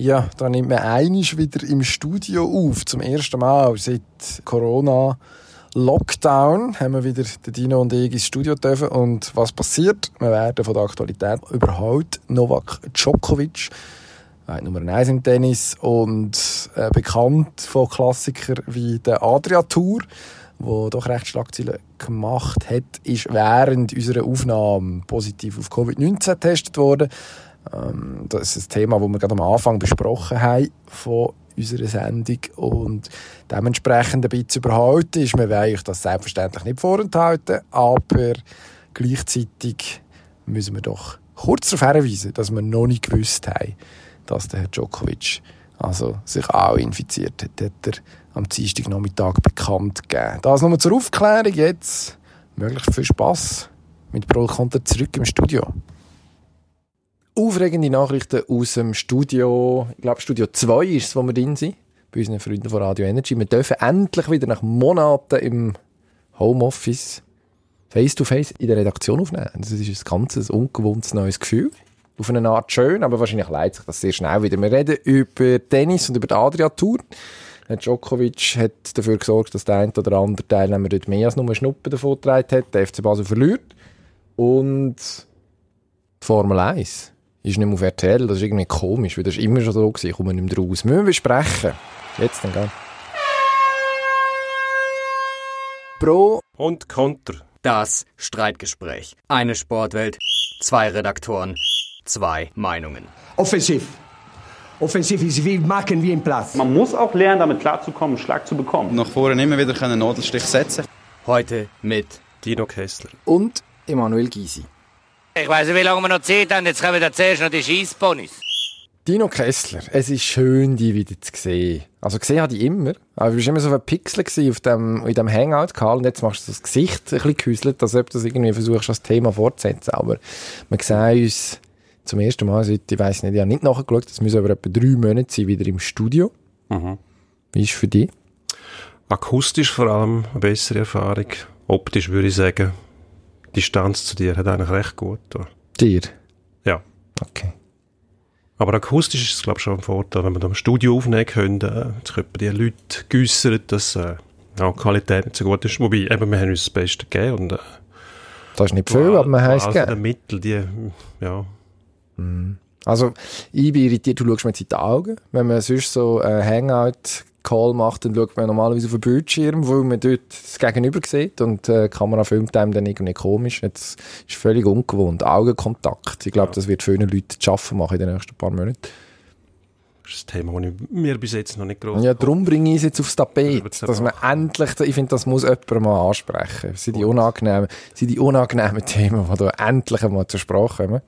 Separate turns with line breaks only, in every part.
Ja, da nimmt man einisch wieder im Studio auf. Zum ersten Mal seit Corona Lockdown haben wir wieder den Dino und ich ins Studio dürfen. Und was passiert? Wir werden von der Aktualität überholt. Novak Djokovic, Nummer 1 im Tennis und äh, bekannt von Klassikern wie der Adria Tour, wo doch recht Schlagzeilen gemacht hat, ist während unserer Aufnahme positiv auf Covid-19 getestet worden. Ähm, das ist ein Thema, das wir gerade am Anfang besprochen haben von unserer Sendung und dementsprechend ein bisschen überhalten ist. Wir wollen euch das selbstverständlich nicht vorenthalten, aber gleichzeitig müssen wir doch kurz darauf hinweisen, dass wir noch nicht gewusst haben, dass der Herr Djokovic also sich auch infiziert hat. hat er am Dienstagnachmittag bekannt gegeben. Das nochmal zur Aufklärung. Jetzt möglichst viel Spass mit Pro Konter zurück im Studio. Aufregende Nachrichten aus dem Studio, ich glaube Studio 2 ist es, wo wir drin sind, bei unseren Freunden von Radio Energy. Wir dürfen endlich wieder nach Monaten im Homeoffice face-to-face in der Redaktion aufnehmen. Das ist ein ganzes ungewohntes neues Gefühl. Auf eine Art schön, aber wahrscheinlich leidet sich das sehr schnell wieder. Wir reden über Tennis und über die Adria-Tour. Djokovic hat dafür gesorgt, dass der eine oder andere Teilnehmer dort mehr als nur Schnuppen davon getragen hat. Der FC Basel verliert. Und die Formel 1 ist nicht mehr auf RTL. Das ist irgendwie komisch, weil das ist immer schon so gewesen. Ich komme nicht mehr raus. Müssen wir besprechen. Jetzt dann, gell?
Pro und Konter. Das Streitgespräch. Eine Sportwelt, zwei Redaktoren, zwei Meinungen.
Offensiv. Offensiv ist wie machen wie im Platz.
Man muss auch lernen, damit klarzukommen, einen Schlag zu bekommen.
Nach vorne immer wieder einen Nadelstich setzen.
Heute mit
Dino Kessler
und Emanuel Gysi.
Ich weiß nicht, wie lange wir noch Zeit haben. Jetzt kommen wir zuerst noch die Scheissponys.
Dino Kessler, es ist schön, dich wieder zu sehen. Also gesehen habe ich immer. Aber du warst immer so ein Pixel auf dem, in dem Hangout, Karl, und jetzt machst du das Gesicht ein bisschen gehäuselt, als ob du das irgendwie versuchst, das Thema fortzusetzen. Aber wir sehen uns zum ersten Mal seit, ich weiß nicht, ich habe nicht nachgeschaut, das müssen aber etwa drei Monate sein, wieder im Studio. Mhm. Wie ist es für dich?
Akustisch vor allem eine bessere Erfahrung. Optisch würde ich sagen, Distanz zu dir hat eigentlich recht gut. Getan.
Dir?
Ja.
Okay.
Aber akustisch ist es, glaube ich, schon ein Vorteil, wenn wir da im Studio aufnehmen können. Äh, jetzt können die Leute geäussern, dass äh, ja, die Qualität nicht so gut ist. Wobei, eben, wir haben uns das Beste gegeben. Und, äh,
das ist nicht viel, aber wir haben es
also gegeben. Mittel, die, ja.
Mhm. Also, ich bin irritiert, du schaust mir jetzt in die Augen. Wenn man sonst so äh, Hangout Call macht, dann schaut man normalerweise auf den Bildschirm, wo man dort das Gegenüber sieht und äh, die Kamera filmt einem dann irgendwie komisch. Jetzt ist völlig ungewohnt. Augenkontakt. Ich glaube, ja. das wird vielen Leuten zu schaffen machen in den nächsten paar Monaten.
Das ist ein Thema, das ich mir bis jetzt noch nicht groß
Ja, darum bringe ich es jetzt aufs Tapet, dass man endlich, ich finde, das muss jemand mal ansprechen. Das sind die unangenehmen, sind die unangenehmen Themen, die da endlich einmal zur Sprache kommen.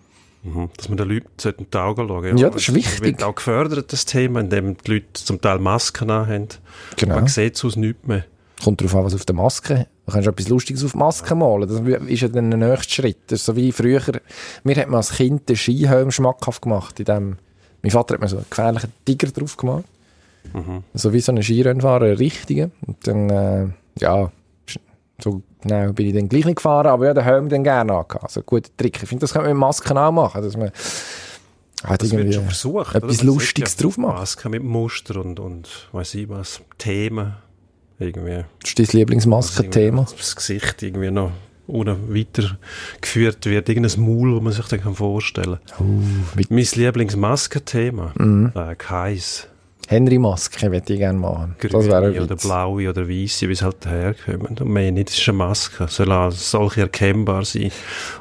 Mhm. Dass man den Leuten in die Augen schauen
Ja, ja das ist wichtig.
wird auch gefördert, das Thema, indem die Leute zum Teil Masken haben. Genau. Man sieht es aus nichts mehr.
Kommt darauf an, was auf der Maske Du kannst etwas Lustiges auf die Maske malen. Das ist ja dann der nächste Schritt. Das ist so wie früher. Mir hat man als Kind den Skihelm schmackhaft gemacht. In dem, mein Vater hat mir so einen gefährlichen Tiger drauf gemacht. Mhm. So wie so ein Skirennfahrer, ein richtiger. Und dann, äh, ja, so genau bin ich dann gleich nicht gefahren, aber ja, den Helm dann gerne angehabt. Also guter Trick. Ich finde, das kann man mit Masken auch machen, dass man
hat das irgendwie schon versucht,
etwas Lustiges ja drauf macht.
Masken mit Muster und, und weiß ich was, Themen irgendwie.
Das ist dein Lieblingsmaskenthema?
Das Gesicht irgendwie noch ohne weitergeführt wird. Irgendein Maul, das man sich dann vorstellen kann. Uh, mein Lieblingsmaskenthema? Mhm. Äh, keins.
Henry-Maske würde ich gerne machen.
Grüne oder blaue oder weiße, wie es halt daherkommt. Und mehr nicht, das ist eine Maske. Soll solche erkennbar sein.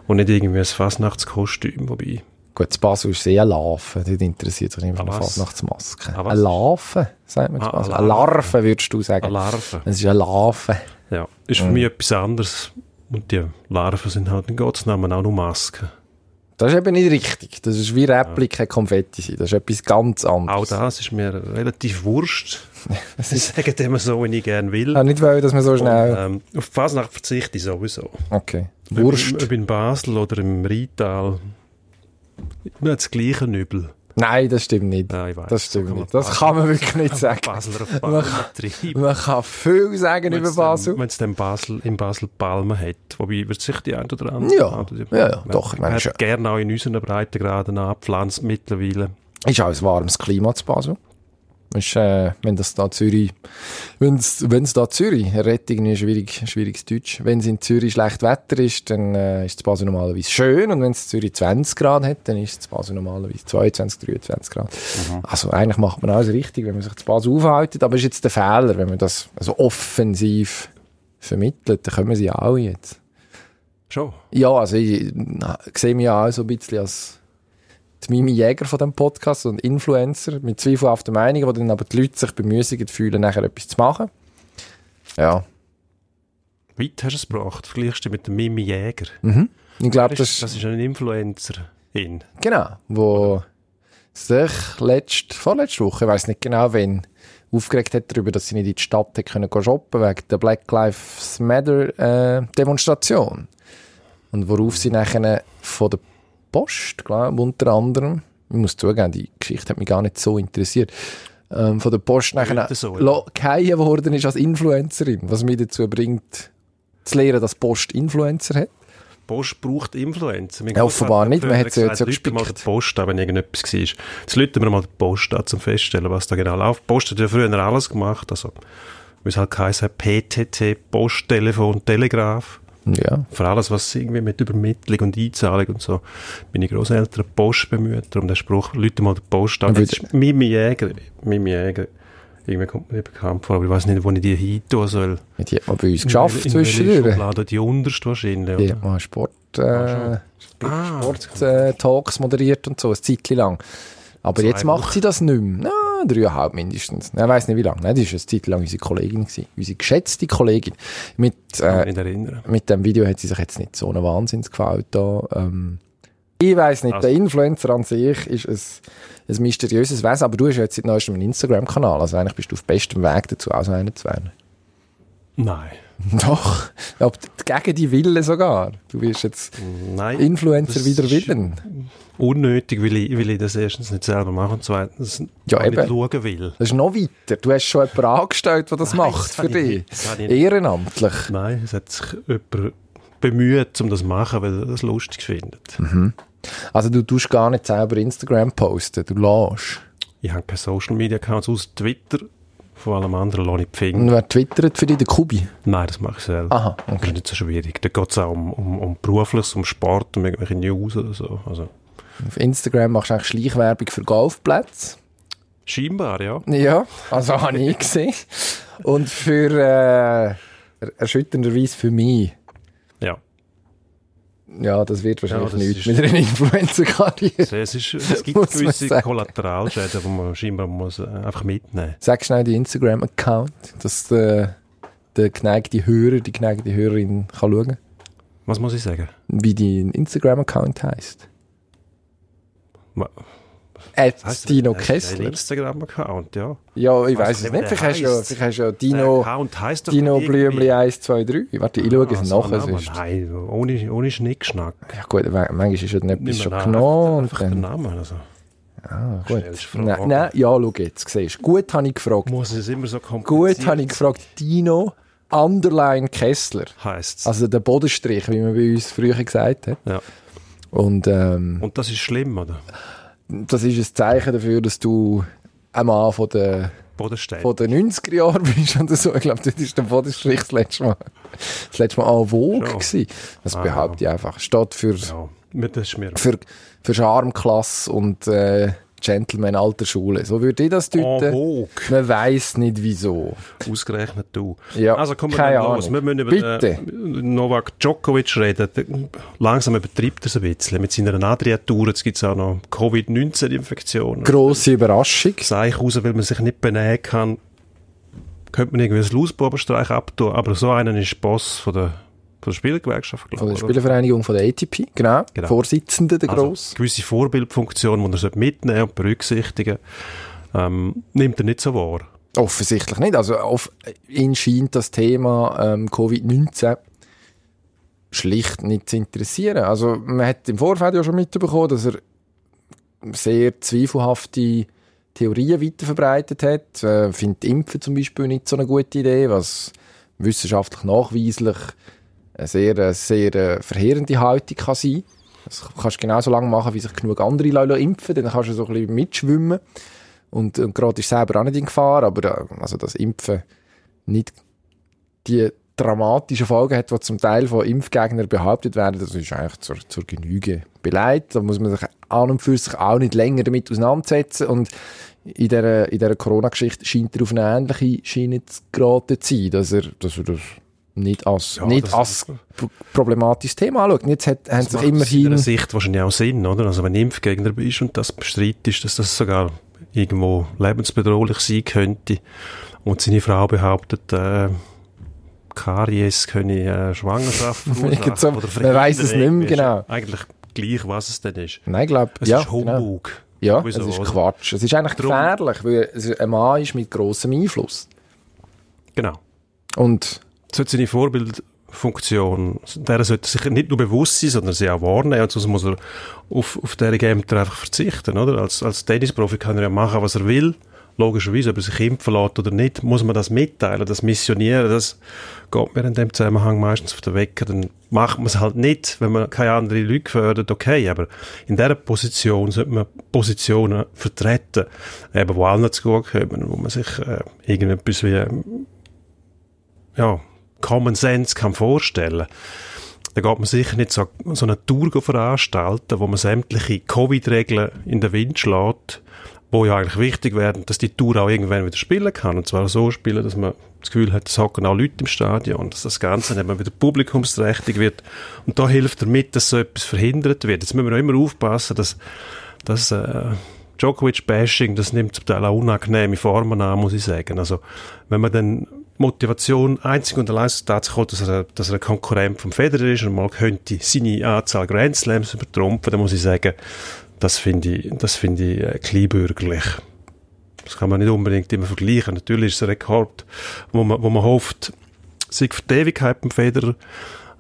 Und nicht irgendwie ein Fasnachtskostüm, wobei...
Gut, das Basel ist sehr Larve. Das interessiert sich nicht eine Fasnachtsmaske. Eine Larve, sagt man ah, Basel. Eine Larve, würdest du sagen.
Eine Larve.
Es ist eine Larve.
Ja, ist für mhm. mich etwas anderes. Und die Larven sind halt in Gottes Namen auch nur Masken.
Das ist eben nicht richtig. Das ist wie Replika Konfetti sein. Das ist etwas ganz anderes.
Auch das ist mir relativ wurscht. Sie sagen dem so, wie ich gerne will.
Ah, nicht weil, dass man so schnell... Und,
ähm, auf die Fasnacht verzichte ich sowieso.
Okay.
Wurscht. Ob in Basel oder im Rheintal. Immer das gleiche Übel.
Nein, das stimmt nicht.
Ja, weiß,
das stimmt so nicht. Das kann man wirklich nicht sagen.
Basler auf
man, kann, man kann viel sagen über Basel.
Wenn es dann Basel, in Basel Palmen hat, wobei wird sich die ein oder andere...
Ja, ja, ja, doch.
Man hat gerne auch in unseren Breitengraden anpflanzt mittlerweile.
Ist auch ein warmes Klima zu Basel. Ist, äh, wenn das da Zürich, wenn's, wenn's da Zürich, redet irgendwie schwierig, schwieriges Deutsch. Wenn es in Zürich schlecht Wetter ist, dann äh, ist es Basel normalerweise schön und wenn es Zürich 20 Grad hat, dann ist es Basel normalerweise 22, 23 Grad. Also eigentlich macht man alles richtig, wenn man sich zu Basel aufhält, aber ist jetzt der Fehler, wenn man das also offensiv vermittelt, dann können sie ja auch jetzt.
Schon.
Ja, also ich na, sehe mich ja auch so ein bisschen als die Mimi Jäger von dem Podcast und Influencer mit zweifelhaften Meinungen, wo dann aber die Leute sich bemüßigt fühlen, nachher etwas zu machen. Ja,
Weit hast du es gebracht. Vergleichst du mit dem Mimi Jäger.
ich glaube,
Das,
das,
ist- ein Influencer. In.
genau, wo sich letzt, vorletzte Woche, ich weiß nicht genau wann, aufgeregt hat darüber, dass sie nicht in die Stadt können shoppen wegen der Black Lives Matter äh, Demonstration. Und worauf sie nachher von der Post, glaube unter anderem, ich muss zugeben, die Geschichte hat mich gar nicht so interessiert, ähm, von der Post nachher
so, ja.
worden ist als Influencerin, was mich dazu bringt, zu lernen, dass Post Influencer hat.
Post braucht Influencer. Mein
Ja, offenbar nicht, man hat sie ja jetzt ja
«Leute mal
gespickt.»
die Post an, wenn irgendetwas war. Jetzt läuten wir mal die Post an, zum feststellen, was da genau läuft. Die Post hat ja früher alles gemacht, also, wie es halt geheißen PTT, Post, Telefon, Telegraph.
Ja.
Für alles, was irgendwie mit Übermittlung und Einzahlung und so, meine Großeltern Post bemüht. Darum der Spruch, Leute mal die Post an. Jetzt ist Mimi Jäger, Mimi Jäger. Irgendwie kommt mir nicht bekannt vor, aber ich weiß nicht, wo ich die hin tun soll.
Die hat man bei uns geschafft zwischendurch.
Die unterste wahrscheinlich,
Die hat mal Sport, äh,
Ah,
Sport äh, Talks moderiert und so, ein Zeitchen lang. Aber
Zwei
jetzt macht
Wochen.
sie das nicht mehr. Na, dreieinhalb mindestens. Ich weiß nicht wie lange. Die war eine Zeit lang unsere Kollegin. Gewesen. Unsere geschätzte Kollegin. Mit, äh, mit dem Video hat sie sich jetzt nicht so einen Wahnsinns gefällt. Da. Ähm, ich weiß nicht,
Also-
der Influencer an sich ist ein, ein mysteriöses Wesen, aber du hast ja jetzt seit neuestem einen Instagram-Kanal. Also eigentlich bist du auf bestem Weg dazu, auch so einer zu werden.
Nein.
Doch, aber gegen die Wille sogar. Du wirst jetzt
Nein.
Influencer
ist
willen.
Unnötig, weil ich, weil ich das erstens nicht selber mache und zweitens
Ja,
nicht schauen will.
Das ist noch weiter. Du hast schon jemanden angestellt, der das
Nein,
macht
das
für dich. Ehrenamtlich.
Nein, es hat sich jemand bemüht, um das zu machen, weil er das lustig findet.
Also du tust gar nicht selber Instagram posten, du lässt.
Ich habe keine Social Media Accounts aus Twitter. Von allem anderen lasse ich die
Und wer twittert für dich? Der Kubi?
Nein, das mache ich selber.
Aha,
Das
okay.
ist nicht so schwierig. Da geht es auch um, um, um Berufliches, um Sport, um irgendwelche News oder so. Also,
Auf Instagram machst du eigentlich Schleichwerbung für Golfplätze.
scheinbar, ja.
Ja, also habe ich gesehen. Und für, äh, erschütternderweise für mich.
Ja.
Das wird wahrscheinlich
Ja, das
nichts mit einer Influencer-Karriere.
Es, es, ist, es gibt
Muss
gewisse. Kollateralschäden, die man scheinbar muss, äh, einfach mitnehmen
Sag schnell den Instagram-Account, dass der, der geneigte Hörer, die geneigte Hörerin kann schauen
Was muss ich sagen?
wie dein Instagram-Account heisst. At Dino
das- ist Ein
Kessler.
Instagram-Account, ja.
Ja, ich weiß es
nicht,
nicht. Vielleicht hast, du ja, vielleicht hast du ja Dino, Dino Blümli 1, 2, 3. Warte, ich schaue es
Ah, so
nachher.
Name.
sonst.
Nein, ohne, ohne Schnickschnack.
Ja gut, manchmal ist ja dann etwas schon genommen.
Einfach, den Namen. Also.
ah, gut. Nein, nein, ja, schau jetzt, siehst. Gut habe ich gefragt.
Muss es immer so kompliziert
Gut habe ich gefragt. Dino Underline Kessler.
Heisst
Also der Bodenstrich, wie man bei uns früher gesagt hat.
ja.
Und ähm,
Und das ist schlimm, oder?
Das ist ein Zeichen dafür, dass du ein Mann von den,
Bodenstein.
von den 90er Jahren bist oder so. Ich glaube, das ist der Bodenstrich das letzte Mal, das letzte Mal en vogue gewesen. Das
Ah,
behaupte ich einfach. Steht für,
ja,
für, für Charmklasse und äh, Gentleman alter Schule. So würde ich das
en
deuten.
vogue.
Man weiß nicht wieso.
Ausgerechnet du.
Ja,
also kommen wir los. Wir müssen über
Bitte.
den Novak Djokovic reden. Langsam übertreibt er es ein bisschen. Mit seiner Adriatur. Jetzt gibt es auch noch Covid-19-Infektionen.
Grosse Überraschung.
Seich raus, weil man sich nicht benehmen kann. Könnte man irgendwie ein Lausbubenstreich abtun. Aber so einen ist Boss von der, von der Spielgewerkschaft,
Von
glaube
der
ich. oder?
Spielervereinigung von der ATP, genau.
Genau.
Vorsitzende, der
Also,
Gross.
gewisse Vorbildfunktion, die er mitnehmen und berücksichtigen ähm, nimmt er nicht so wahr.
Offensichtlich nicht. Also auf, ihn scheint das Thema ähm, Covid-19 schlicht nicht zu interessieren. Also man hat im Vorfeld ja schon mitbekommen, dass er sehr zweifelhafte Theorien weiterverbreitet hat. Äh, findet Impfen zum Beispiel nicht so eine gute Idee, was wissenschaftlich nachweislich eine sehr, äh, sehr äh, verheerende Haltung kann sein. Das kannst du genauso lange machen, wie sich genug andere Leute impfen. Dann kannst du so ein bisschen mitschwimmen. Und, und gerade ist selber auch nicht in Gefahr, aber äh, also das Impfen nicht die dramatischen Folgen hat, die zum Teil von Impfgegnern behauptet werden, das ist eigentlich zur, zur Genüge beleidigt. Da muss man sich an und für sich auch nicht länger damit auseinandersetzen. Und in dieser, in dieser Corona-Geschichte scheint er auf eine ähnliche Schiene zu geraten zu sein, dass er, dass er das nicht als,
Ja,
nicht
das-
als problematisches Thema anschaut. Jetzt hat, haben sich immerhin...
seiner Sicht wahrscheinlich auch Sinn, oder? Also wenn du Impfgegner bist und das bestreitest, dass das sogar irgendwo lebensbedrohlich sein könnte und seine Frau behauptet, äh, Karies könne äh, Schwangerschaft verursachen
So,
oder
man weiss es nicht mehr
ja
genau.
Eigentlich gleich, was es denn ist.
Nein, ich glaube,
Es
ja,
ist
genau.
Humbug.
Ja,
Sowieso,
es ist? Quatsch. Es ist eigentlich
Drum-
gefährlich, weil ein Mann ist mit grossem Einfluss.
Genau.
Und
sollte seine Vorbildfunktion, der sollte sich nicht nur bewusst sein, sondern sie auch wahrnehmen. Und sonst muss er auf, auf diese Ämter einfach verzichten, oder? Als, als Tennisprofi kann er ja machen, was er will. Logischerweise, ob er sich impfen lässt oder nicht, muss man das mitteilen, das missionieren, das geht mir in dem Zusammenhang meistens auf den Wecker. Dann macht man es halt nicht, wenn man keine anderen Leute fördert, okay, aber in dieser Position sollte man Positionen vertreten, eben, wo allen zu gut kommen, wo man sich äh, irgendetwas wie ja, Common Sense kann vorstellen da geht man sicher nicht so, so eine Tour veranstalten, wo man sämtliche Covid-Regeln in den Wind schlägt, wo ja eigentlich wichtig werden, dass die Tour auch irgendwann wieder spielen kann. Und zwar so spielen, dass man das Gefühl hat, es hocken auch Leute im Stadion dass das Ganze dann wieder publikumsträchtig wird. Und da hilft er mit, dass so etwas verhindert wird. Jetzt müssen wir immer aufpassen, dass, dass äh, Djokovic-Bashing, das nimmt zum Teil auch unangenehme Formen an, muss ich sagen. Also, wenn man dann Motivation einzig und allein dazu kommt, dass er, dass er ein Konkurrent vom Federer ist und mal könnte seine Anzahl Grand Slams übertrumpfen, dann muss ich sagen, das finde ich, das finde ich äh, kleinbürgerlich. Das kann man nicht unbedingt immer vergleichen. Natürlich ist es ein Rekord, wo man, wo man hofft, sei für die Ewigkeit beim Federer,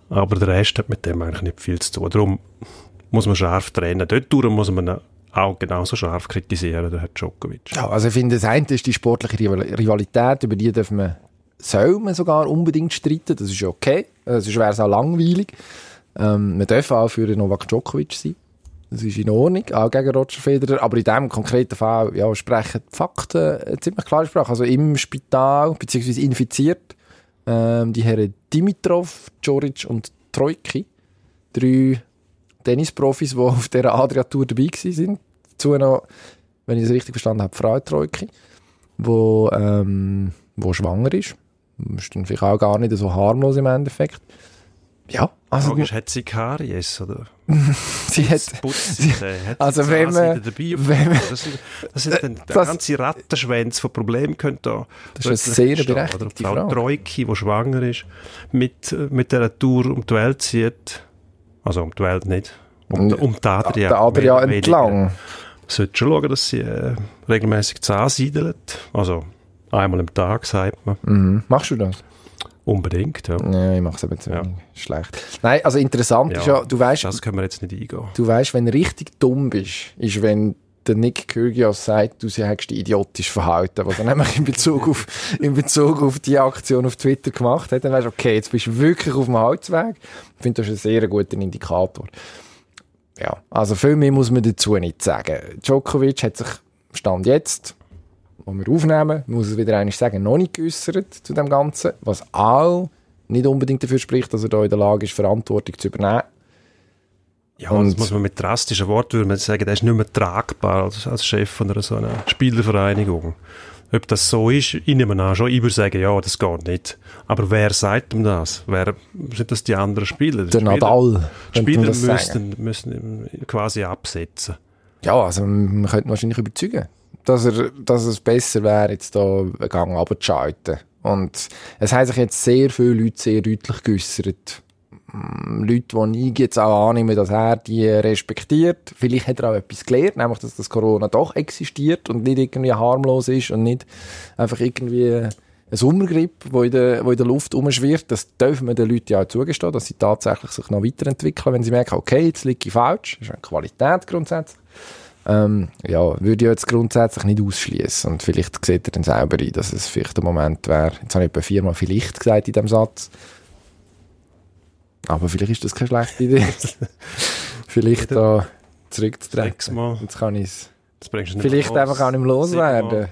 aber der Rest hat mit dem eigentlich nicht viel zu tun. Darum muss man scharf trennen. Dort muss man auch genauso scharf kritisieren, der Herr Djokovic.
ja, also ich finde, das eine ist die sportliche Rival- Rivalität, über die dürfen wir, soll man sogar unbedingt streiten, das ist okay, äh, sonst wäre es auch langweilig. Ähm, wir dürfen auch für Novak Djokovic sein. Das ist in Ordnung, auch gegen Roger Federer. Aber in diesem konkreten Fall ja, sprechen die Fakten äh, ziemlich klare Sprache. Also im Spital, beziehungsweise infiziert, ähm, die Herren Dimitrov, Djoric und Trojki, drei Tennisprofis, die auf dieser Adria-Tour dabei waren. Dazu noch, wenn ich es richtig verstanden habe, Frau Trojki, wo, ähm, schwanger ist. Ist dann vielleicht auch gar nicht so harmlos im Endeffekt. Ja,
Die
also
Frage ist, hat sie Karies? Oder
sie hat...
putzt sie? Hat
also wenn man-
dabei?
wenn man-
das, sind- das sind dann der
Das-
ganze Rattenschwänz von Problemen könnte da
Das ist eine sehr
entstehen,
berechtigte
oder? Frau
Frage.
Trojki, die schwanger ist, mit, mit dieser Tour um die Welt zieht. Also um die Welt nicht. Um, die- um die Adria.
der Adria entlang.
Sollte schon schauen, dass sie äh, regelmäßig zahnsiedelt. Also einmal am Tag, sagt man.
Mhm. Machst du das?
Unbedingt, ja.
Ja, ich mache es eben zu
Ja.
Schlecht. Nein, also interessant ist ja, du weißt,
Das können wir jetzt nicht eingehen.
du weißt, wenn du richtig dumm bist, ist, wenn der Nick Kyrgios sagt, du hättest dich idiotisch verhalten, was er nämlich in Bezug auf, in Bezug auf die Aktion auf Twitter gemacht hat, dann weißt du, okay, jetzt bist du wirklich auf dem Holzweg. Ich finde, das ist ein sehr guter Indikator. Ja, also viel mehr muss man dazu nicht sagen. Djokovic hat sich Stand jetzt, wo wir aufnehmen, muss es wieder einmal sagen, noch nicht geäussert zu dem Ganzen, was auch nicht unbedingt dafür spricht, dass er da in der Lage ist, Verantwortung zu übernehmen.
Ja,
Und-
das muss man mit drastischen Worten würde man sagen, der ist nicht mehr tragbar als, als Chef von einer so einer Spielervereinigung. Ob das so ist, ich nehme an, schon. Ich würde sagen, ja, das geht nicht. Aber wer sagt ihm das? Wer, sind das die anderen Spieler?
Der
Spieler,
Nadal,
Spieler
das sagen.
müssen, quasi absetzen.
Ja, also man könnte wahrscheinlich überzeugen, dass, er, dass es besser wäre, jetzt da einen Gang runterzuschalten. Und es haben sich jetzt sehr viele Leute sehr deutlich geäussert. Mm, Leute, die ich jetzt auch annehme, dass er die respektiert. Vielleicht hat er auch etwas gelernt, nämlich, dass das Corona doch existiert und nicht irgendwie harmlos ist und nicht einfach irgendwie ein Sommergrippe, wo in der, in der Luft rumschwirrt. Das dürfen wir den Leuten ja auch zugestehen, dass sie tatsächlich sich noch weiterentwickeln, wenn sie merken, okay, jetzt liege ich falsch. Das ist eine Qualität grundsätzlich. Ähm, ja, würde ich jetzt grundsätzlich nicht ausschließen. Und vielleicht sieht er dann selber ein, dass es vielleicht der Moment wäre. Jetzt habe ich etwa viermal vielleicht gesagt in diesem Satz. Aber vielleicht ist das keine schlechte Idee. vielleicht da zurückzutreten. Jetzt kann ich es vielleicht einfach auch nicht mehr loswerden.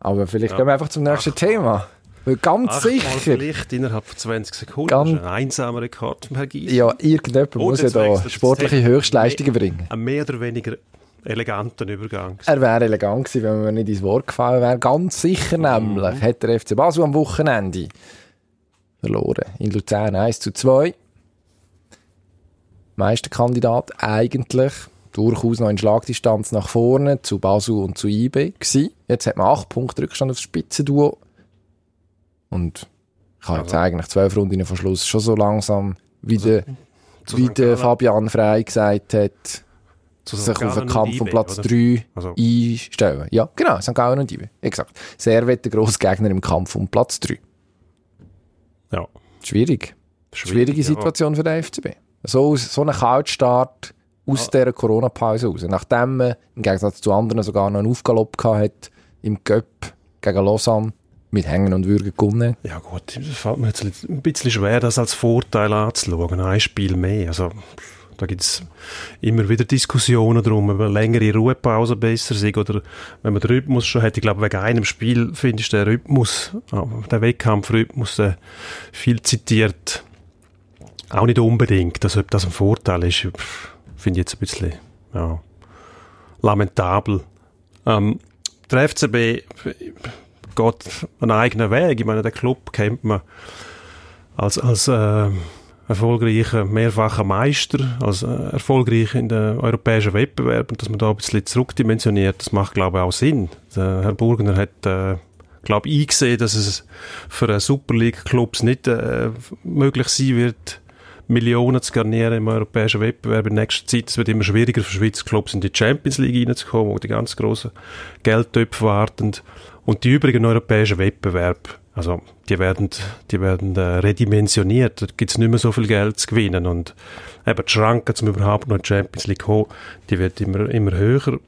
Aber vielleicht
Ja.
gehen wir einfach zum nächsten Thema. Weil ganz
Achtmal
sicher,
vielleicht innerhalb von 20 Sekunden.
Ganz-
das ist ein einsamer Rekord Gies.
ja, irgendjemand
Und
muss ja da sportliche. Höchstleistungen bringen.
Ein mehr oder weniger eleganten Übergang.
Er wäre elegant gewesen, wenn man nicht ins Wort gefallen wäre. Ganz sicher nämlich hat der FC Basel am Wochenende verloren. In Luzern 1 zu 2. Meisterkandidat eigentlich durchaus noch in Schlagdistanz nach vorne zu Basel und zu IB gewesen. Jetzt hat man 8 Punkte Rückstand aufs Spitzenduo. Und ich habe jetzt eigentlich 12 Runden vor Schluss schon so langsam, wie der,
Zu
wie der
Gallen-
Fabian Frey gesagt hat,
zu
sich auf den Kampf um Platz
oder?
3
Also-
einstellen. Ja, genau, St. Gallen und IB. Exakt. Servet, der grosse Gegner im Kampf um Platz 3.
Ja.
Schwierig. Schwierige
ja.
Situation für den FCB. So, so ein Kaltstart aus dieser Corona-Pause raus. Nachdem man im Gegensatz zu anderen sogar noch einen Aufgalopp gehabt hat im Göpp gegen Lausanne mit Hängen und Würgen gewonnen.
Ja gut, es fällt mir jetzt ein bisschen schwer, das als Vorteil anzuschauen. Ein Spiel mehr. Also, da gibt es immer wieder Diskussionen darum, ob eine längere Ruhepause besser ist oder wenn man den Rhythmus schon hat. Ich glaube, wegen einem Spiel finde ich der Rhythmus, ah, der Wettkampfrhythmus, der viel zitiert, auch nicht unbedingt. Also, ob das ein Vorteil ist, finde ich jetzt ein bisschen ja, lamentabel. Ähm, der FCB geht einen eigenen Weg. Ich meine, den Club kennt man als, als äh, erfolgreicher mehrfacher Meister, als äh, erfolgreich in den europäischen Wettbewerben. Dass man da ein bisschen zurückdimensioniert, das macht, glaube ich, auch Sinn. Der Herr Burgner hat, äh, glaube ich, eingesehen, dass es für einen Super League-Clubs nicht äh, möglich sein wird, Millionen zu garnieren im europäischen Wettbewerb in nächster Zeit. Es wird immer schwieriger für Schweizer Clubs in die Champions League reinzukommen, wo die ganz grossen Geldtöpfe warten. Und die übrigen europäischen Wettbewerbe, also die werden, die werden äh, redimensioniert. Da gibt es nicht mehr so viel Geld zu gewinnen. Und eben die Schranke, um überhaupt noch in die Champions League kommen, die wird immer, immer höher.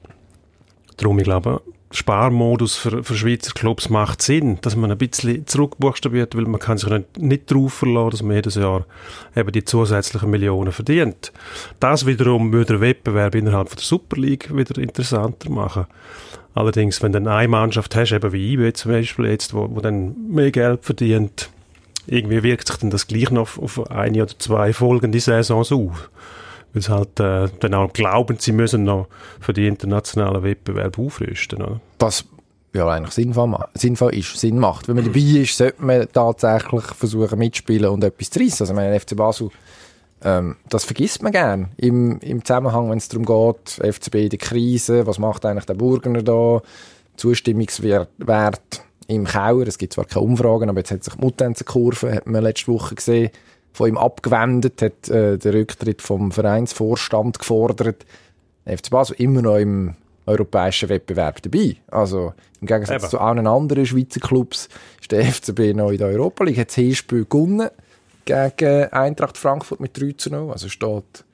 Darum, ich glaube, Sparmodus für, für Schweizer Clubs macht Sinn, dass man ein bisschen zurückbuchstabiert, weil man kann sich nicht, nicht darauf verlassen, dass man jedes Jahr eben die zusätzlichen Millionen verdient. Das wiederum würde den Wettbewerb innerhalb der Super League wieder interessanter machen. Allerdings, wenn du eine Mannschaft hast, eben wie IB zum Beispiel jetzt, wo, wo dann mehr Geld verdient, irgendwie wirkt sich dann das gleich noch auf, eine oder zwei folgende Saisons auf. Weil sie halt äh, dann auch glauben, sie müssen noch für die internationalen Wettbewerbe aufrüsten. Oder?
Was ja eigentlich sinnvoll, sinnvoll ist, Sinn macht. Wenn man dabei ist, sollte man tatsächlich versuchen mitspielen und etwas zu reissen. Also, meine, FC Basel, ähm, das vergisst man gern im, im Zusammenhang, wenn es darum geht, FCB in der Krise, was macht eigentlich der Burgener da, Zustimmungswert Wert im Keller, es gibt zwar keine Umfragen, aber jetzt hat sich die Mutenzenkurve, hat man letzte Woche gesehen, von ihm abgewendet, hat äh, den Rücktritt vom Vereinsvorstand gefordert. FC Basel immer noch im europäischen Wettbewerb dabei. Also im Gegensatz
Eben.
zu allen anderen Schweizer Clubs ist der FCB noch in der Europa League. Hat das Hinspiel gewonnen gegen Eintracht Frankfurt mit 3 zu 0. Also steht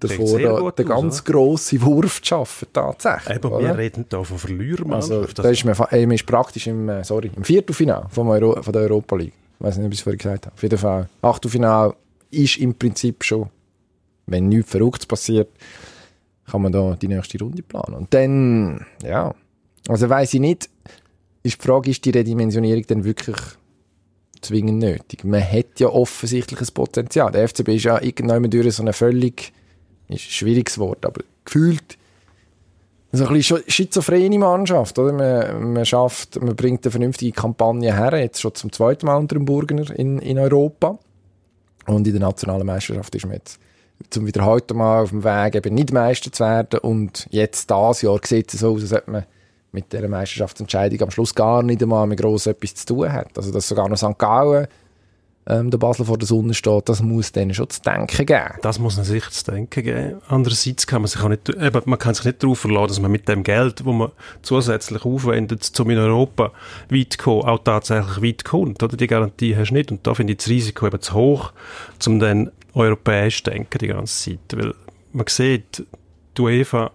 davor, da,
aus,
ganz
oder?
grossen Wurf zu schaffen, tatsächlich.
Eben, wir reden da von Verlierermannschaft.
Also,
Das-
da ist man, äh, man ist praktisch im, äh, sorry, im Viertelfinale vom Euro, von der Europa League. Ich weiß nicht, ob ich es vorhin gesagt habe. Auf jeden Fall. Achtelfinale ist im Prinzip schon, wenn nichts Verrücktes passiert, kann man da die nächste Runde planen. Und dann, ja, also weiss ich nicht, ist die Frage, ist die Redimensionierung denn wirklich zwingend nötig? Man hat ja offensichtlich ein Potenzial. Der FCB ist ja irgendwann durch so eine völlig, ist ein schwieriges Wort, aber gefühlt so ein bisschen schizophrene Mannschaft, oder? Man, man schafft, man bringt eine vernünftige Kampagne her, jetzt schon zum zweiten Mal unter dem Burgener in, in Europa. Und in der nationalen Meisterschaft ist man jetzt zum wiederholten Mal auf dem Weg, eben nicht Meister zu werden. Und jetzt, das Jahr, sieht es so aus, als ob man mit dieser Meisterschaftsentscheidung am Schluss gar nicht einmal mehr gross etwas zu tun hat. Also, dass sogar noch St. Gallen ähm, der Basel vor der Sonne steht, das muss denen schon zu denken geben.
Das muss man sich zu denken geben. Andererseits kann man sich auch nicht, eben, man kann sich nicht darauf verlassen, dass man mit dem Geld, das man zusätzlich aufwendet, um in Europa weit zu kommen, auch tatsächlich weit kommt. Oder? Die Garantie hast du nicht. Und da finde ich das Risiko eben zu hoch, um dann europäisch zu denken die ganze Zeit. Weil man sieht, die UEFA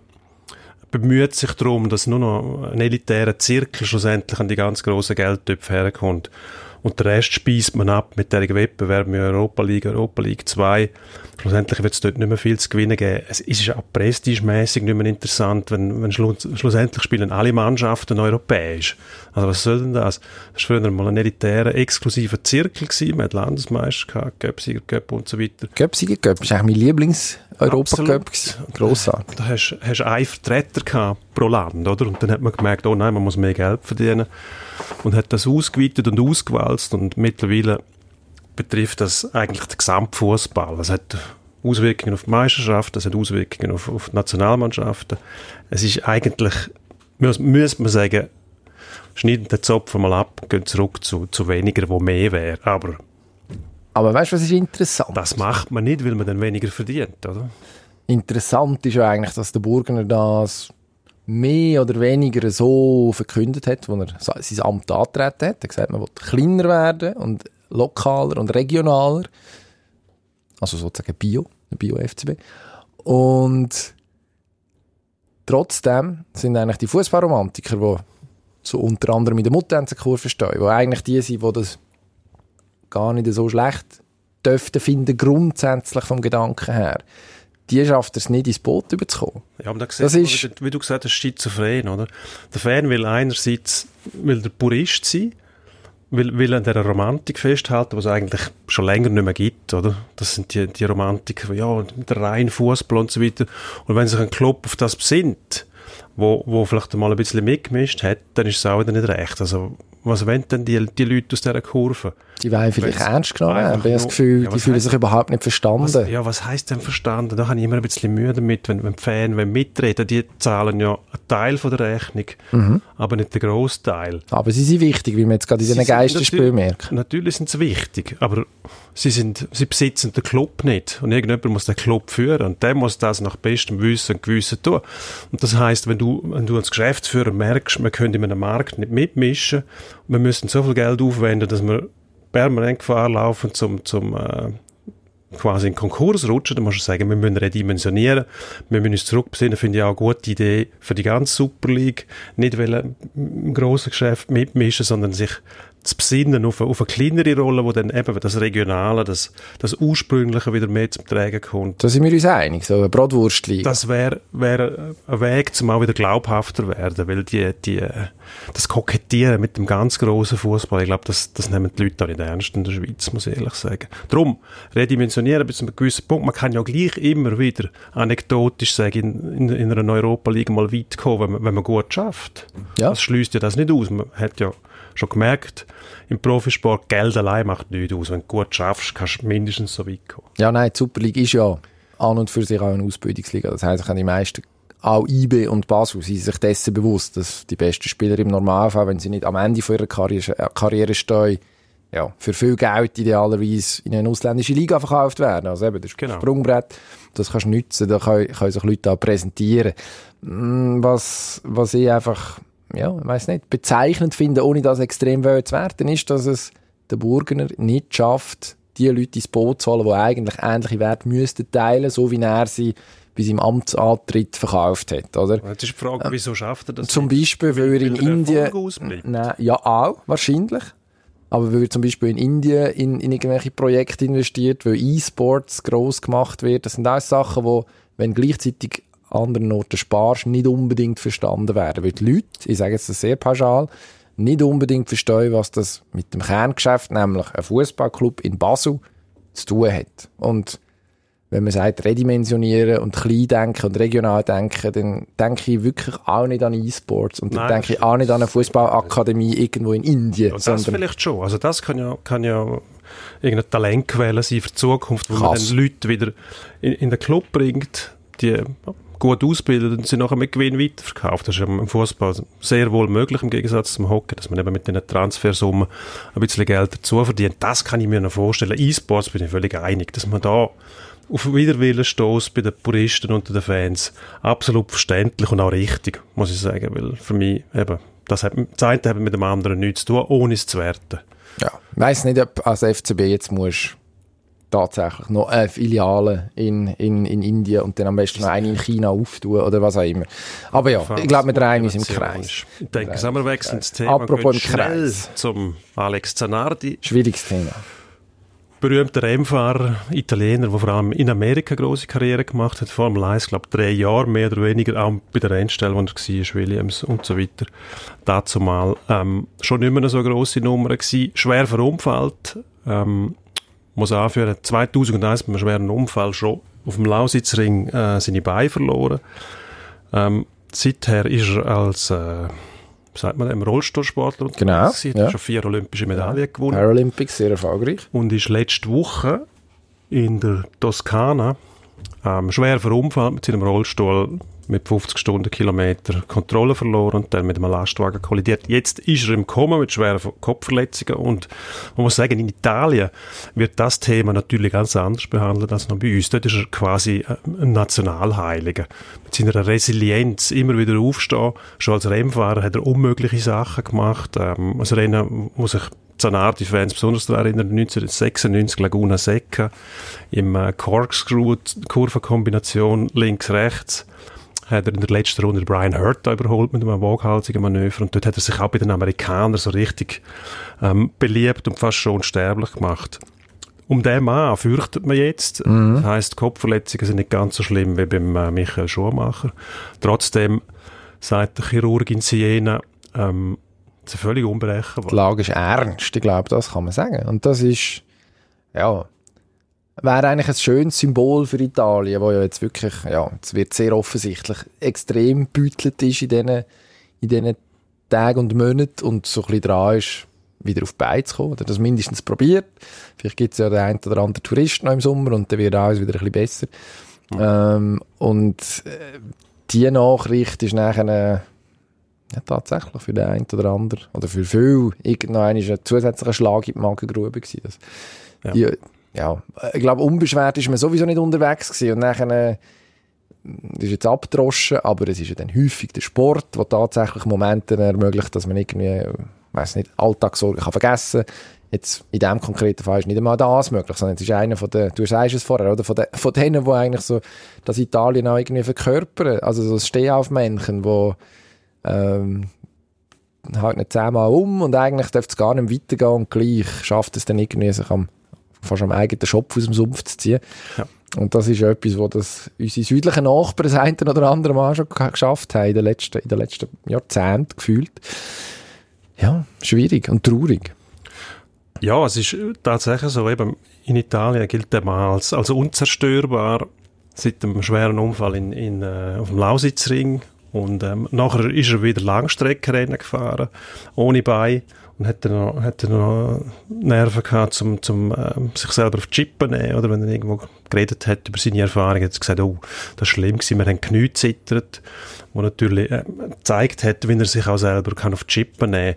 bemüht sich darum, dass nur noch ein elitärer Zirkel schlussendlich an die ganz grossen Geldtöpfe herkommt. Und den Rest speist man ab mit der Wettbewerb mit Europa League, Europa League 2. Schlussendlich wird es dort nicht mehr viel zu gewinnen geben. Es ist auch prestigemässig nicht mehr interessant, wenn, wenn schluss, schlussendlich spielen alle Mannschaften europäisch. Also was soll denn das? Das war früher mal ein elitärer, exklusiver Zirkel gewesen. Man hat Landesmeister gehabt, Göpsiger Göpp und so weiter.
Göpsiger Göpp ist eigentlich mein Lieblings-Europa-Göpp. Grossartig.
Da hast du einen Vertreter gehabt pro Land, oder? Und dann hat man gemerkt, oh nein, man muss mehr Geld verdienen und hat das ausgeweitet und ausgewalzt und mittlerweile betrifft das eigentlich den Gesamtfußball. Das hat Auswirkungen auf die Meisterschaft, das hat Auswirkungen auf, auf die Nationalmannschaften. Es ist eigentlich, müsste man sagen, schneiden den Zopf mal ab, gehen zurück zu, zu weniger, wo mehr wäre. Aber,
Aber weißt du, was ist interessant?
Das macht man nicht, weil man dann weniger verdient, oder?
Interessant ist ja eigentlich, dass der Burgener das mehr oder weniger so verkündet hat, als er sein Amt antreten hat. Er hat gesagt, man will kleiner werden und lokaler und regionaler. Also sozusagen Bio, Bio-FCB. Und trotzdem sind eigentlich die Fußballromantiker, die so unter anderem in der Muttenzenkurve stehen, die eigentlich die sind, die das gar nicht so schlecht dürften finden, grundsätzlich vom Gedanken her die schafft es nicht, ins Boot überzukommen.
Ja, aber da das ist, wie du gesagt hast, schizophren, oder? Der Fan will einerseits, will der Purist sein, will, will an dieser Romantik festhalten, was es eigentlich schon länger nicht mehr gibt, oder? Das sind die, die Romantik, ja, der rein Fußball und so weiter. Und wenn sich ein Club auf das besinnt, wo, wo vielleicht mal ein bisschen mitgemischt hat, dann ist es auch wieder nicht recht. Also, was wollen denn die, die Leute aus dieser Kurve?
Die wollen vielleicht Weil's ernst genommen werden. Ich habe das Gefühl, ja, die fühlen sich überhaupt nicht verstanden.
Was, ja, was heisst denn verstanden? Da habe ich immer ein bisschen Mühe damit, wenn, wenn die Fans mitreden die zahlen ja einen Teil von der Rechnung, mhm. aber nicht den Großteil.
Aber sie sind wichtig, wie man jetzt gerade in diesen Geisterspielen merkt.
Natürlich sind sie wichtig, aber sie, sind, sie besitzen den Club nicht. Und irgendjemand muss den Club führen und der muss das nach bestem Wissen und Gewissen tun. Und das heisst, wenn du, wenn du als Geschäftsführer merkst, man könnte in einem Markt nicht mitmischen, wir müssen so viel Geld aufwenden, dass wir permanent Gefahr laufen, zum, zum äh, quasi in Konkurs rutschen, dann musst du sagen, wir müssen redimensionieren, wir müssen uns zurückbesinnen, finde ich auch eine gute Idee für die ganze Super League, nicht wollen im grossen Geschäft mitmischen, sondern sich zu besinnen auf eine, auf eine kleinere Rolle, wo dann eben das Regionale, das, das Ursprüngliche wieder mehr zum Tragen kommt.
Da sind wir uns einig, so eine Bratwurstliga.
Das wäre wär ein Weg, zum auch wieder glaubhafter werden, weil die, die, das Kokettieren mit dem ganz grossen Fußball, ich glaube, das, das nehmen die Leute auch nicht ernst in der Schweiz, muss ich ehrlich sagen. Darum, redimensionieren bis zu einem gewissen Punkt, man kann ja gleich immer wieder anekdotisch sagen, in, in, in einer Europa-Liga mal weit kommen, wenn man, wenn man gut schafft. Ja. Das schließt ja das nicht aus. Man hat ja schon gemerkt, im Profisport, Geld allein macht nichts aus. Wenn du gut schaffst, kannst du mindestens so weit kommen.
Ja, nein, die Super League ist ja an und für sich auch eine Ausbildungsliga. Das heisst, die meisten, auch IB und Basel, sind sich dessen bewusst, dass die besten Spieler im Normalfall, wenn sie nicht am Ende ihrer Karriere, äh, Karriere stehen, ja, für viel Geld idealerweise in eine ausländische Liga verkauft werden. Also eben, das genau. Sprungbrett, das kannst du nutzen, da können, können sich Leute auch präsentieren. Mm, was, was ich einfach ja, weiß nicht, bezeichnend finde, ohne das extrem zu werden, ist, dass es der Burgener nicht schafft, die Leute ins Boot zu holen, die eigentlich ähnliche Werte müssten teilen, so wie er sie bei seinem Amtsantritt verkauft hat, oder?
Jetzt ist die Frage, ähm, wieso schafft er das
Zum Beispiel, weil er in Indien... Nein, ja, auch, wahrscheinlich. Aber weil er zum Beispiel in Indien in, in irgendwelche Projekte investiert, weil E-Sports gross gemacht wird, das sind alles Sachen, wo, wenn gleichzeitig anderen Orten sparst, nicht unbedingt verstanden werden. Weil die Leute, ich sage jetzt das sehr pauschal, nicht unbedingt verstehen, was das mit dem Kerngeschäft, nämlich ein Fußballclub in Basel, zu tun hat. Und wenn man sagt, redimensionieren und klein denken und regional denken, dann denke ich wirklich auch nicht an E-Sports und dann Nein, denke ich auch nicht an eine Fußballakademie irgendwo in Indien.
Ja, das vielleicht schon. Also das kann ja, kann ja irgendeine Talentquelle sein für die Zukunft, wo Krass. man dann Leute wieder in, in den Club bringt, die gut ausbildet und sie nachher mit Gewinn weiterverkauft. Das ist im Fußball sehr wohl möglich im Gegensatz zum Hockey, dass man eben mit den Transfersummen ein bisschen Geld dazu verdient. Das kann ich mir noch vorstellen. E-Sports bin ich völlig einig, dass man da auf Widerwillen stößt bei den Puristen und den Fans. Absolut verständlich und auch richtig, muss ich sagen, weil für mich eben, das, hat, das eine hat mit dem anderen nichts zu tun, ohne es zu werten.
Ja, ich weiss nicht, ob als FCB jetzt musst tatsächlich noch eine Filiale in, in, in Indien und dann am besten noch eine in China auftun oder was auch immer. Aber ja, ich glaube, wir drehen uns im Kreis.
Ich denke, wir wechseln das Thema.
Apropos im Kreis.
zum Alex Zanardi.
Schwieriges Thema.
Berühmter Rennfahrer, Italiener, der vor allem in Amerika große Karriere gemacht hat, vor allem Leis, glaube drei Jahre mehr oder weniger, auch bei der Rennstelle, wo er war, Williams und so weiter. Dazu mal ähm, schon nicht mehr eine so grosse Nummer gewesen, schwer verunfallt, ähm, muss anführen, 2001 bei einem schweren Unfall schon auf dem Lausitzring äh, seine Beine verloren. Ähm, seither ist er als, äh, sagt man, dem, Rollstuhlsportler
Genau,
unterwegs
ja.
hat schon vier olympische Medaillen gewonnen
Paralympics, sehr erfolgreich.
und ist letzte Woche in der Toskana ähm, schwer verunfallt mit seinem Rollstuhl mit 50 Stundenkilometer Kontrolle verloren und dann mit einem Lastwagen kollidiert. Jetzt ist er im Koma mit schweren Kopfverletzungen und man muss sagen, in Italien wird das Thema natürlich ganz anders behandelt als noch bei uns. Dort ist er quasi äh, ein Nationalheiliger. Mit seiner Resilienz immer wieder aufstehen. Schon als Rennfahrer hat er unmögliche Sachen gemacht. Ähm, das Rennen muss sich Zanardi-Fans besonders daran erinnern, 1996 Laguna Seca im äh, Corkscrew-Kurvenkombination links-rechts hat er in der letzten Runde Brian Hurt überholt mit einem waghalsigen Manöver und dort hat er sich auch bei den Amerikanern so richtig ähm, beliebt und fast schon unsterblich gemacht. Um den Mann fürchtet man jetzt. Das heisst, Kopfverletzungen sind nicht ganz so schlimm wie beim äh, Michael Schumacher. Trotzdem sagt der Chirurg in Siena, ähm, es ist völlig
Die
unberechenbar.
Lage ist ernst, ich glaube, das kann man sagen. Und das ist, ja, wäre eigentlich ein schönes Symbol für Italien, wo ja jetzt wirklich, ja, es wird sehr offensichtlich extrem beutelt ist in diesen, in diesen Tagen und Monaten und so ein bisschen dran ist, wieder auf die Beine zu kommen, oder das mindestens probiert. Vielleicht gibt es ja den einen oder anderen Tourist noch im Sommer und dann wird alles wieder ein bisschen besser. Ähm, und äh, die Nachricht ist nachher eine, ja, tatsächlich für den einen oder anderen oder für viele ist ein zusätzlicher Schlag in die Magengrube gewesen. Das,
Ja.
Die, ja, ich glaube, unbeschwert ist man sowieso nicht unterwegs gewesen und nachher äh, das ist jetzt abgedroschen, aber es ist ja dann häufig der Sport, der tatsächlich Momente ermöglicht, dass man irgendwie, äh, weiß nicht, Alltagssorgen kann vergessen Jetzt in diesem konkreten Fall ist nicht einmal das möglich, sondern es ist einer von den, du sagst es vorher, oder? Von, den, von denen, die eigentlich so das Italien auch irgendwie verkörpern. Also so das Stehaufmännchen, wo ähm, halt nicht zehnmal um und eigentlich darf es gar nicht weitergehen und gleich schafft es dann irgendwie, sich am, fast am eigenen Schopf aus dem Sumpf zu ziehen.
Ja.
Und das ist etwas, wo das unsere südlichen Nachbarn das eine oder andere Mal schon ge- geschafft haben in den letzten, in den letzten Jahrzehnten gefühlt. Ja, schwierig und traurig.
Ja, es ist tatsächlich so, eben in Italien gilt der Mann als, als unzerstörbar seit dem schweren Unfall in, in, äh, auf dem Lausitzring und ähm, nachher ist er wieder Langstreckenrennen gefahren, ohne Bein und hat dann noch, hat dann noch Nerven gehabt, zum, zum ähm, sich selber auf die Chippen nehmen, oder wenn er irgendwo geredet hat über seine Erfahrungen, hat er gesagt, oh, das ist schlimm gewesen, wir haben Knie zittert, wo natürlich äh, gezeigt hat, wie er sich auch selber kann auf die Chippen nehmen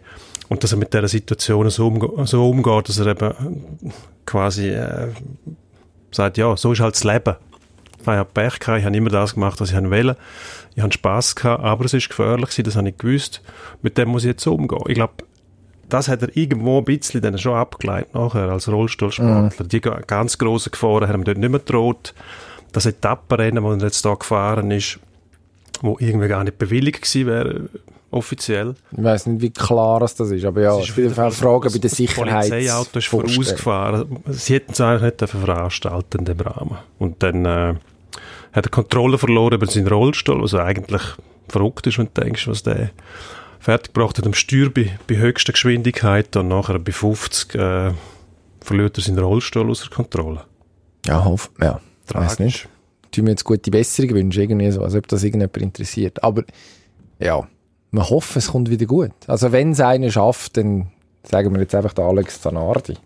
und dass er mit dieser Situation so, umge so umgeht, dass er eben quasi äh, sagt, ja, so ist halt das Leben. Ich habe Pech gehabt, ich habe immer das gemacht, was ich wollte. Ich hatte Spass gehabt, aber es ist gefährlich das habe ich gewusst. Mit dem muss ich jetzt umgehen. Ich glaube, das hat er irgendwo ein bisschen dann schon abgeleitet nachher als Rollstuhlsportler. Die ga- ganz grossen Gefahren haben dort nicht mehr gedroht. Das Etappenrennen, das er jetzt da gefahren ist, wo irgendwie gar nicht bewilligt gewesen wäre, offiziell.
Ich weiß nicht, wie klar das das ist, aber ja, es ist auf jeden Fall eine Frage bei der
Das
Sicherheit.
Polizeiauto ist vorausgefahren. Sie hätten es eigentlich nicht veranstalten in dem Rahmen. Und dann äh, hat er Kontrolle verloren über seinen Rollstuhl, was eigentlich verrückt ist, wenn du denkst, was der fertiggebracht hat am Steuer bei, bei höchster Geschwindigkeit und nachher bei 50 äh, verliert er seinen Rollstuhl außer Kontrolle.
Ja, hoff, ja. Weiß
Tragisch.
nicht. Tun mir jetzt gute Besserung wünschen, irgendwie so, als ob das irgendjemand interessiert. Aber, ja, wir hoffen, es kommt wieder gut. Also, wenn es einer schafft, dann sagen wir jetzt einfach den Alex Zanardi.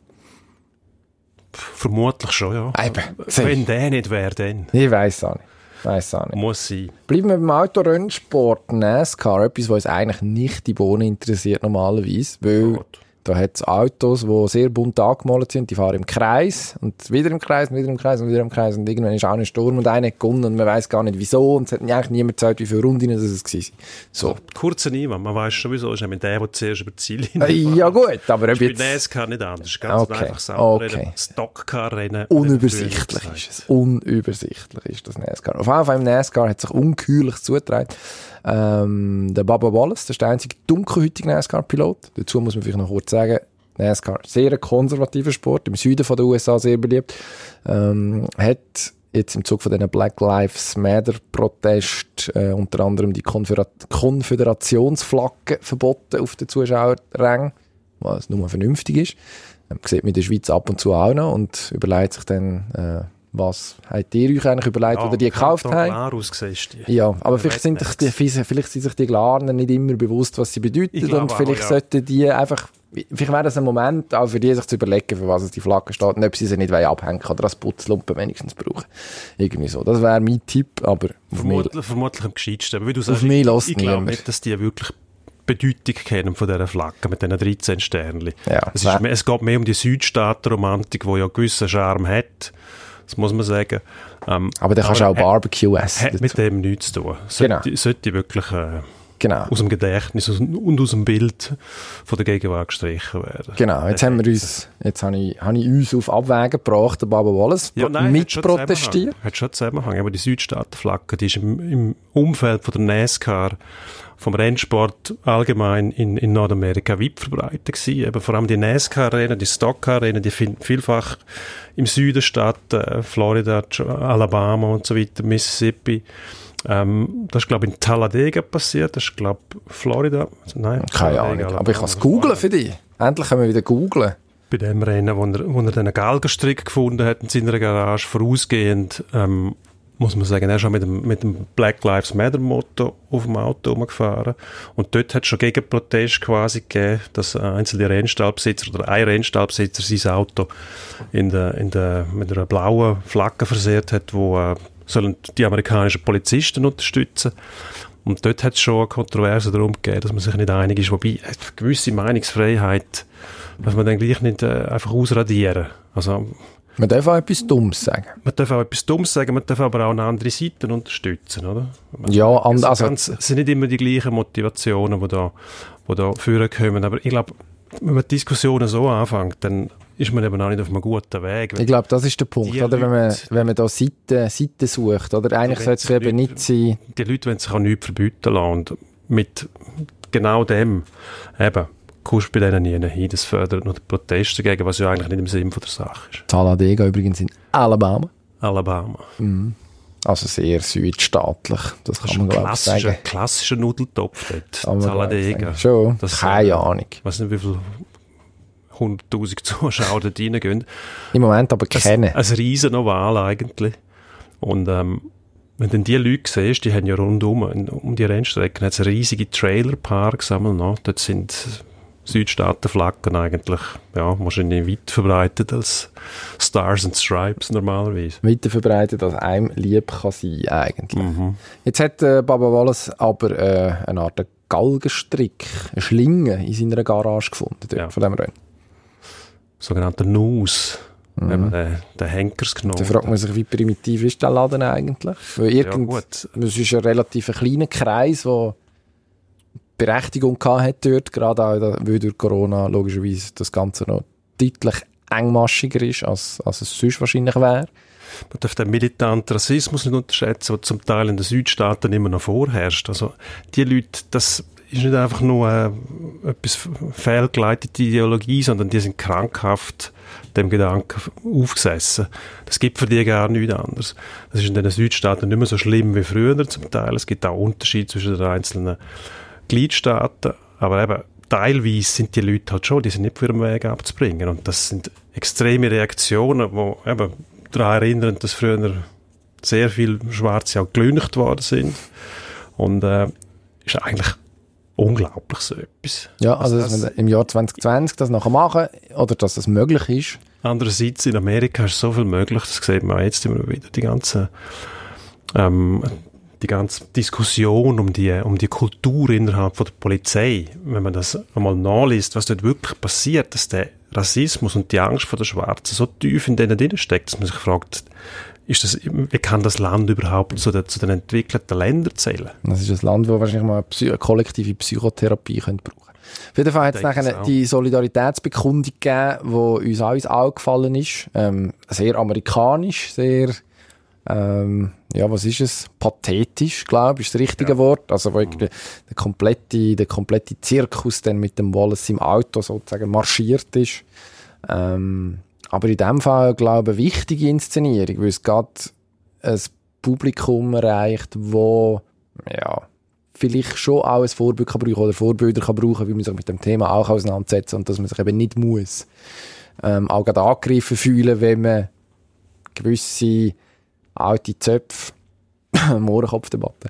Vermutlich schon, ja.
Eben.
Wenn der nicht wäre, dann
Ich weiß auch nicht. Weiss auch nicht.
muss sein.
Bleiben wir beim Autorennsport NASCAR, etwas, was uns eigentlich nicht die Bohnen interessiert normalerweise, weil
Gut.
Da hat es Autos, die sehr bunt angemalt sind, die fahren im Kreis und wieder im Kreis und wieder im Kreis und wieder im Kreis und irgendwann ist auch ein Sturm und einer gewonnen und man weiß gar nicht wieso und es hat eigentlich niemand gesagt, wie viele Runden das es war. So.
Kurzer Einwand, man weiß schon wieso, ist nämlich der, der zuerst über die Ziellinie
Äh, ja gut, aber ob
Ist bei
jetzt...
NASCAR nicht anders. Ganz
Okay,
ein einfaches Autorennen,
okay.
Stockcar-Rennen.
Unübersichtlich ist es. Unübersichtlich ist das NASCAR. Auf jeden Fall im NASCAR hat sich ungeheuerlich zugetragen. Ähm, der Baba Wallace, das ist der einzige dunkelhäutige NASCAR-Pilot. Dazu muss man vielleicht noch kurz sagen, NASCAR, sehr konservativer Sport, im Süden von der USA sehr beliebt. Ähm, hat jetzt im Zug von diesen Black Lives Matter Protest äh, unter anderem die Konföder Konföderationsflagge verboten auf den Zuschauerrängen, was nur vernünftig ist. Ähm, sieht man in der Schweiz ab und zu auch noch und überlegt sich dann, äh, was habt ihr euch eigentlich überlegt, oder die gekauft habt? Ja, aber
Man
vielleicht sind, sich die, vielleicht sind sich die Glarner nicht immer bewusst, was sie bedeuten und
auch,
vielleicht
ja.
sollten die einfach, vielleicht wäre das ein Moment auch für die, sich zu überlegen, für was es die Flagge steht und ob sie sie nicht abhängen oder als Putzlumpen wenigstens brauchen. Irgendwie so. Das wäre mein Tipp, aber mich,
Vermutlich, vermutlich am gescheitsten. Aber wie du sagst, ich, ich glaube nicht, dass die wirklich Bedeutung kennen von dieser Flagge mit diesen 13 Sternchen.
Ja,
es, ist, es geht mehr um die Südstaatenromantik, die ja einen gewissen Charme hat. Das muss man sagen. Ähm,
aber dann kannst du auch Barbecue essen.
Hat mit dem nichts zu tun. Sollte,
Genau.
sollte wirklich äh,
Genau.
aus dem Gedächtnis und aus dem Bild von der Gegenwart gestrichen werden.
Genau, jetzt haben wir uns, jetzt habe ich, habe ich uns auf Abwägen gebracht, der Baba Wallace,
Ja, nein,
mit
hat schon
protestiert.
Zusammenhang. Hat schon Zusammenhang. Aber die Südstaatenflagge, die ist im, im Umfeld von der NASCAR, vom Rennsport allgemein in, in Nordamerika weit verbreitet gewesen. Eben vor allem die NASCAR-Rennen, die Stockcar-Rennen, die finden vielfach im Süden statt, äh, Florida, Alabama und so weiter, Mississippi. Ähm, das ist, glaube ich, in Talladega passiert. Das ist, glaube ich, Florida. Nein,
Keine Ahnung, aber ich kann es
Alabama.
googlen für dich. Endlich können wir wieder googlen.
bei dem Rennen, wo er, wo er den Galgenstrick gefunden hat in seiner Garage, vorausgehend, ähm, muss man sagen, er ist schon mit dem, mit dem Black Lives Matter Motto auf dem Auto rumgefahren. Und dort hat es schon Gegenprotest quasi gegeben, dass einzelne Rennstallbesitzer oder ein Rennstallbesitzer sein Auto in der, in der, mit einer blauen Flagge versehrt hat, wo äh, sollen die amerikanischen Polizisten unterstützen. Und dort hat es schon eine Kontroverse darum gegeben, dass man sich nicht einig ist. Wobei, eine gewisse Meinungsfreiheit dass man dann gleich nicht äh, einfach ausradieren. Also,
Man darf auch etwas Dummes sagen.
man darf auch etwas Dummes sagen, man darf aber auch eine andere Seite unterstützen, oder? Man-
Ja, also,
ganz, es sind nicht immer die gleichen Motivationen, die da, die da führen können. Aber ich glaube, wenn man die Diskussionen so anfängt, dann ist man eben auch nicht auf einem guten Weg.
ich glaube, das ist der Punkt, oder? Wenn man, wenn man da Seiten, Seiten sucht, oder? Eigentlich sollte es eben
nicht-
sein,
die Leute wollen sich auch nichts verbieten lassen. Und mit genau dem, eben, kommst du bei denen nie hin. Das fördert nur den Protest dagegen, was ja eigentlich nicht im Sinn von der Sache ist.
Talladega übrigens in Alabama.
Alabama.
Also sehr südstaatlich, das
Das
kann
ist
man
ein
glaube ich
klassischer,
sagen.
klassischer Nudeltopf dort.
Sagen. Schon,
Das,
keine
äh,
Ahnung.
Ich weiß nicht, wie viele 100'000 Zuschauer dort reingehen.
Im Moment aber
Das-
kennen.
Ein riesen Oval eigentlich. Und ähm, wenn du die Leute siehst, die haben ja rundum, um die Rennstrecken, hat es riesige Trailerparks einmal noch. Dort sind Südstaatenflaggen eigentlich, ja, wahrscheinlich weit verbreitet als Stars and Stripes normalerweise.
weiter verbreitet, als einem lieb kann sein, eigentlich.
Mhm.
Jetzt hat äh, Baba Wallace aber äh, eine Art Galgenstrick, eine Schlinge in seiner Garage gefunden,
Ja.
von dem Rennen.
Sogenannter Nus.
Mhm.
Eben der, der Henkersknoten.
Da fragt man sich, wie primitiv ist der Laden eigentlich? Weil
Ja,
irgend,
gut.
Es ist ein relativ kleiner Kreis, der Berechtigung gehabt hat dort, gerade auch, weil durch Corona logischerweise das Ganze noch deutlich engmaschiger ist, als, als es sonst wahrscheinlich wäre.
Man darf den militanten Rassismus nicht unterschätzen, der zum Teil in den Südstaaten immer noch vorherrscht. Also die Leute, das ist nicht einfach nur äh, etwas fehlgeleitete Ideologie, sondern die sind krankhaft dem Gedanken aufgesessen. Das gibt für die gar nichts anderes. Das ist in den Südstaaten nicht mehr so schlimm wie früher zum Teil. Es gibt auch Unterschiede zwischen den einzelnen Gliedstaaten, aber eben teilweise sind die Leute halt schon, die sind nicht für ihren Weg abzubringen und das sind extreme Reaktionen, die eben daran erinnern, dass früher sehr viele Schwarze auch gelüncht worden sind und äh, ist eigentlich unglaublich so etwas.
Ja, also
Was
dass
das-
im Jahr 2020 das nachher machen oder dass das möglich ist.
Andererseits in Amerika ist so viel möglich, das sieht man jetzt immer wieder, die ganzen ähm, die ganze Diskussion um die, um die Kultur innerhalb von der Polizei, wenn man das einmal nachliest, was dort wirklich passiert, dass der Rassismus und die Angst vor der Schwarzen so tief in denen drin steckt, dass man sich fragt, ist das, wie kann das Land überhaupt zu den, zu den entwickelten Ländern zählen?
Das ist ein Land, wo wahrscheinlich mal eine, Psy eine kollektive Psychotherapie könnte brauchen Auf jeden Fall hat es nachher die Solidaritätsbekundung gegeben, die uns auch ins Auge gefallen ist. Ähm, sehr amerikanisch, sehr ähm, ja, was ist es? Pathetisch, glaube ich, ist das richtige ja. Wort. Also, wo mhm. der komplette, der komplette Zirkus dann mit dem Wallace im Auto sozusagen marschiert ist. Ähm, aber in dem Fall, glaube ich, eine wichtige Inszenierung, weil es gerade ein Publikum erreicht, wo, ja, vielleicht schon auch ein Vorbild kann brauchen oder Vorbilder kann brauchen, wie man sich mit dem Thema auch auseinandersetzt und dass man sich eben nicht muss, ähm, auch gerade angegriffen fühlen, wenn man gewisse alte Zöpfe, Mohrenkopfdebatte,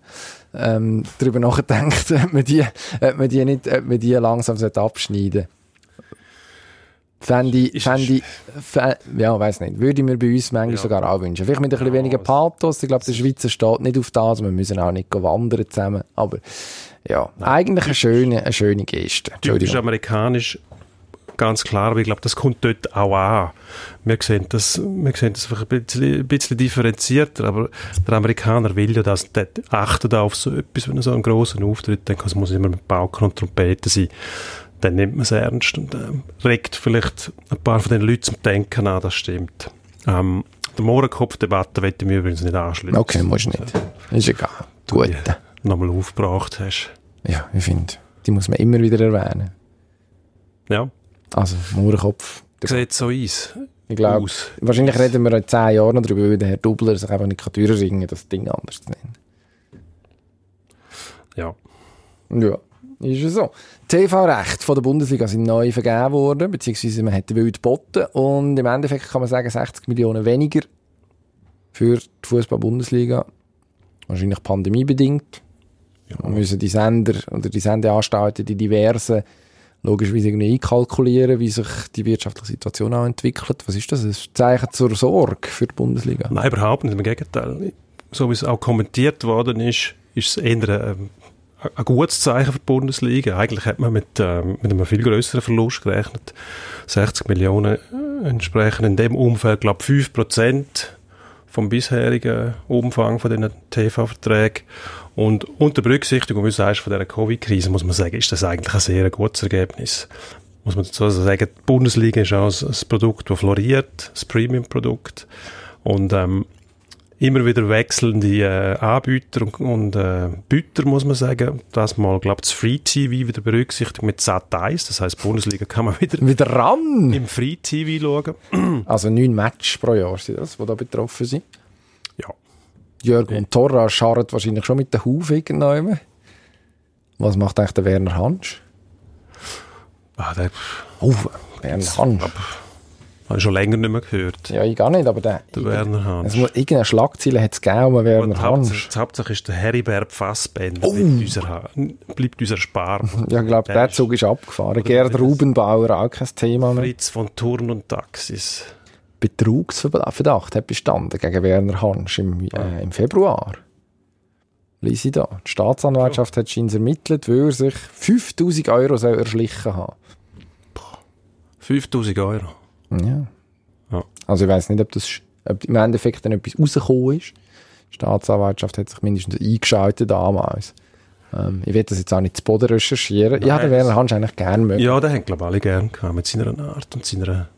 ähm, darüber nachdenkt, ob man die, ob man die nicht, ob man die langsam abschneiden sollte. Fände ich, fände ich, ja, weiß nicht, würde ich mir bei uns manchmal ja. sogar auch wünschen. Vielleicht mit ein bisschen ja, weniger Pathos. Ich glaube, der Schweizer steht nicht auf das. Wir müssen auch nicht wandern zusammen. Aber, ja, Nein. eigentlich eine schöne, eine schöne Geste.
Typisch amerikanisch ganz klar, aber ich glaube, das kommt dort auch an. Wir sehen das, wir sehen das ein bisschen, ein bisschen differenzierter, aber der Amerikaner will ja das, der achtet auf so etwas, wenn er so einen grossen Auftritt, muss es immer mit Pauken und Trompeten sein. Dann nimmt man es ernst und äh, regt vielleicht ein paar von den Leuten zum Denken an, das stimmt. Ähm, die Mohrenkopf-Debatte möchte ich mir übrigens nicht anschließen.
Okay, musst du nicht. Ist egal. Gut.
Nochmal aufgebracht hast.
Ja, ich finde, die muss man immer wieder erwähnen.
Ja.
Also, Mohrenkopf.
Sieht so aus.
Ich glaube, wahrscheinlich reden wir in zehn Jahren noch darüber, weil der Herr Dubler sich einfach nicht teurer ringen kann, das Ding anders zu nennen.
Ja.
Ja, ist es so. TV-Recht von der Bundesliga sind neu vergeben worden, beziehungsweise man hat wild geboten und im Endeffekt kann man sagen 60 Millionen weniger für die Fußball-Bundesliga. Wahrscheinlich pandemiebedingt. Ja. Man müssen die Sender oder die Sendeanstalten, die diversen logischerweise irgendwie einkalkulieren, wie sich die wirtschaftliche Situation auch entwickelt. Was ist das? Ein Zeichen zur Sorge für die Bundesliga?
Nein, überhaupt nicht. Im Gegenteil. So wie es auch kommentiert worden ist, ist es eher ein, ein gutes Zeichen für die Bundesliga. Eigentlich hat man mit, äh, mit einem viel größeren Verlust gerechnet. 60 Millionen entsprechen in dem Umfeld, glaube ich, 5 Prozent vom bisherigen Umfang von diesen TV-Verträgen. Und unter Berücksichtigung, wie du sagst, von dieser Covid-Krise, muss man sagen, ist das eigentlich ein sehr gutes Ergebnis. Muss man dazu sagen, die Bundesliga ist auch ein, Produkt, das floriert, ein Premium-Produkt. Und ähm, immer wieder wechselnde äh, Anbieter und, und äh, Büter, muss man sagen. Das mal, glaube ich, das Free TV wieder berücksichtigt mit Sat 1. Das heisst, Bundesliga kann man wieder,
wieder ran.
im Free TV schauen.
Also neun Matches pro Jahr sind das, die da betroffen sind. Jörg und Torra scharren wahrscheinlich schon mit den irgendwann. Was macht eigentlich der Werner Hansch?
Ah, der...
Oh, Werner Hansch.
Habe ich schon länger nicht mehr gehört.
Ja, ich gar nicht, aber der...
Der Werner Hansch.
Muss, irgendeine Schlagzeile hat es gegeben um Werner Hansch.
Die Hauptsache ist der Heribert Fassbender. Oh. Bleibt, unser, bleibt unser Spar.
ja, ich glaube, der, der Zug ist abgefahren. Gerd Rubenbauer, auch kein Thema
mehr. Fritz von Turn und Taxis.
Betrugsverdacht hat bestanden gegen Werner Hansch im, äh, ah. im Februar. Lies ich da. Die Staatsanwaltschaft hat ihn ermittelt, weil er sich 5000 Euro erschlichen haben
5000 Euro?
Ja. ja. Also ich weiß nicht, ob das ob im Endeffekt dann etwas rausgekommen ist. Die Staatsanwaltschaft hat sich mindestens eingeschaltet damals. Ähm, ich will das jetzt auch nicht zu Boden recherchieren. Nein, ja, den Werner Hansch eigentlich gerne mögen.
Ja, den haben glaube ich alle gerne gehabt, mit seiner Art und seiner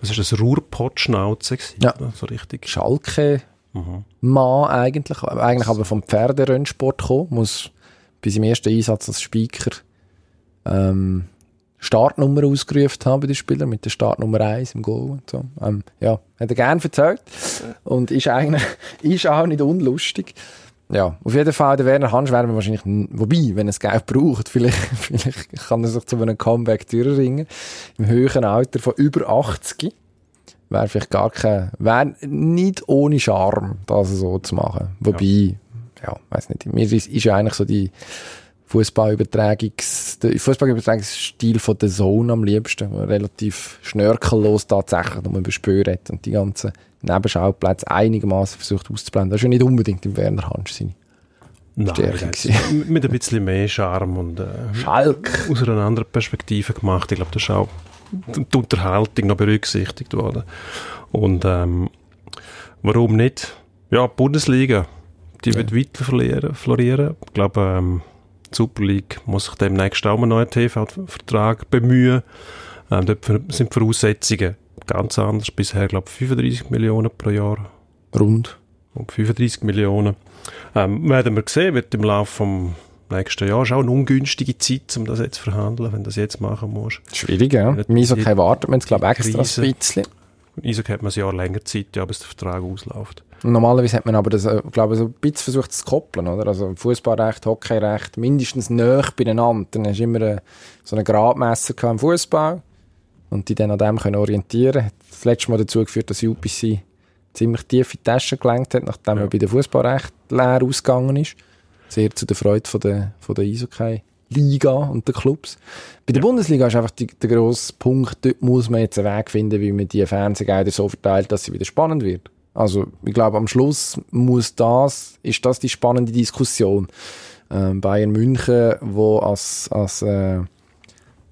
was ist das, Ruhrpottschnauze
Ja. So richtig. Schalke mhm. Mann eigentlich, eigentlich aber vom Pferderennsport gekommen, muss bei seinem ersten Einsatz als Speaker ähm, Startnummer ausgerufen haben bei den Spielern, mit der Startnummer 1 im Goal und so. Ähm, ja, hat er gerne erzählt. Und ist eigentlich, ist auch nicht unlustig. Ja, auf jeden Fall, der Werner Hansch wäre wahrscheinlich, wobei, wenn er es Geld braucht, vielleicht, vielleicht kann er sich zu einem Comeback durchringen. Im höheren Alter von über 80. Wäre vielleicht gar kein, wäre nicht ohne Charme, das so zu machen. Wobei, ja, ja weiß nicht, mir ist, ist ja eigentlich so die, Fußballübertragungs, der Fußballübertragungsstil von der Zone am liebsten, relativ schnörkellos tatsächlich, wo man bespürt hat und die ganzen Nebenschauplätze einigermaßen versucht auszublenden. Das ist ja nicht unbedingt im Werner Hansch sein Stärke gewesen.
mit ein bisschen mehr Charme und äh,
Schalk.
aus einer anderen Perspektive gemacht. Ich glaube, das ist auch die Unterhaltung noch berücksichtigt worden. Und ähm, warum nicht? Ja, die Bundesliga, die wird weiter florieren. florieren. Ich glaube, ähm, die Super League muss sich demnächst auch einen neuen TV-Vertrag bemühen. Ähm, dort sind die Voraussetzungen ganz anders. Bisher, glaube ich, 35 Millionen pro Jahr.
Rund.
Um 35 Millionen. Ähm, werden wir sehen, wird im Laufe vom nächsten Jahr ist auch eine ungünstige Zeit, um das jetzt zu verhandeln, wenn du das jetzt machen musst.
Schwierig, ja. Im Eishockey wartet man jetzt, glaube ich, extra
Krise.
ein bisschen.
In Eishockey hat man ein Jahr länger Zeit, ja, bis der Vertrag ausläuft.
Und Normalerweise hat man aber das, äh, glaube ich, so ein bisschen versucht zu koppeln, oder? Also Fußballrecht, Hockeyrecht, mindestens näher beieinander. Dann hast du immer äh, so einen Gradmesser im Fußball und die dann an dem können orientieren. Hat das letzte Mal dazu geführt, dass UPC ziemlich tief in die Tasche gelenkt hat, nachdem
Ja.
er bei der Fußballrecht leer ausgegangen ist. Sehr zu der Freude von der, von der Eishockey-Liga und der Clubs. Bei der Bundesliga ist einfach die, der grosse Punkt, dort muss man jetzt einen Weg finden, wie man die Fernsehgelder so verteilt, dass sie wieder spannend wird. Also, ich glaube, am Schluss muss das, ist das die spannende Diskussion. Ähm, Bayern München, wo als, als, äh,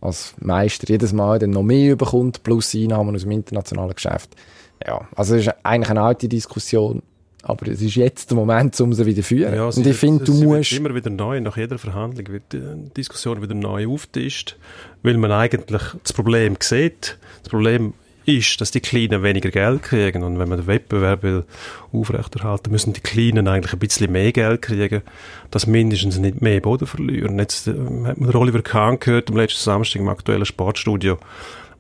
als Meister jedes Mal dann noch mehr bekommt, plus Einnahmen aus dem internationalen Geschäft. Ja, also es ist eigentlich eine alte Diskussion, aber es ist jetzt der Moment, um sie wieder zu führen.
Ja,
Und
sie
ich finde, du musst...
immer wieder neu, nach jeder Verhandlung wird die Diskussion wieder neu auftischt, weil man eigentlich das Problem sieht. Das Problem ist, dass die Kleinen weniger Geld kriegen und wenn man den Wettbewerb will aufrechterhalten, müssen die Kleinen eigentlich ein bisschen mehr Geld kriegen, dass mindestens nicht mehr Boden verlieren. Jetzt äh, hat man Oliver Kahn gehört am letzten Samstag im aktuellen Sportstudio,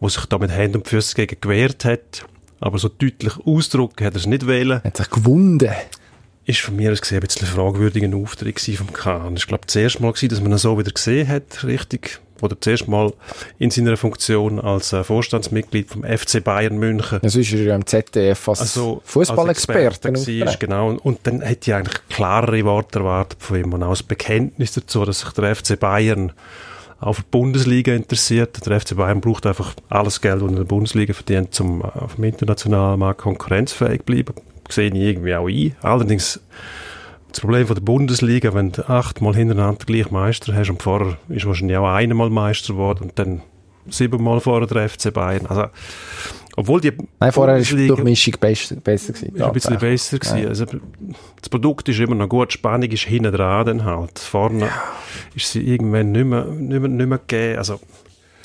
wo sich da mit Händen und Füßen gegen gewehrt hat, aber so deutlich ausdrücken hat er es nicht wählen
hat sich gewunden.
ist von mir aus gesehen ein bisschen ein fragwürdiger Auftritt vom Kahn. Ich glaube, das erste Mal gewesen, dass man ihn so wieder gesehen hat, richtig. Oder das erste Mal in seiner Funktion als äh, Vorstandsmitglied vom FC Bayern München.
Sonst ist ja im ZDF als
Also,
Fußballexperte.
genau. Und, und dann hätte ich eigentlich klarere Worte erwartet von ihm und auch das Bekenntnis dazu, dass sich der FC Bayern auch für die Bundesliga interessiert. Der FC Bayern braucht einfach alles Geld, das er in der Bundesliga verdient, um äh, auf dem internationalen Markt konkurrenzfähig zu bleiben. Sehe ich irgendwie auch ein. Allerdings das Problem von der Bundesliga, wenn du achtmal hintereinander gleich Meister hast und vorher ist wahrscheinlich auch einmal Meister geworden und dann siebenmal vorher der FC Bayern. Also, obwohl die
Nein, vorher war die Durchmischung besser, besser gewesen.
ist ein bisschen besser gewesen. Also, das Produkt ist immer noch gut, die Spannung ist hinten dran dann halt. Vorne ist sie irgendwann nicht mehr, nicht mehr, nicht mehr gegeben. Also,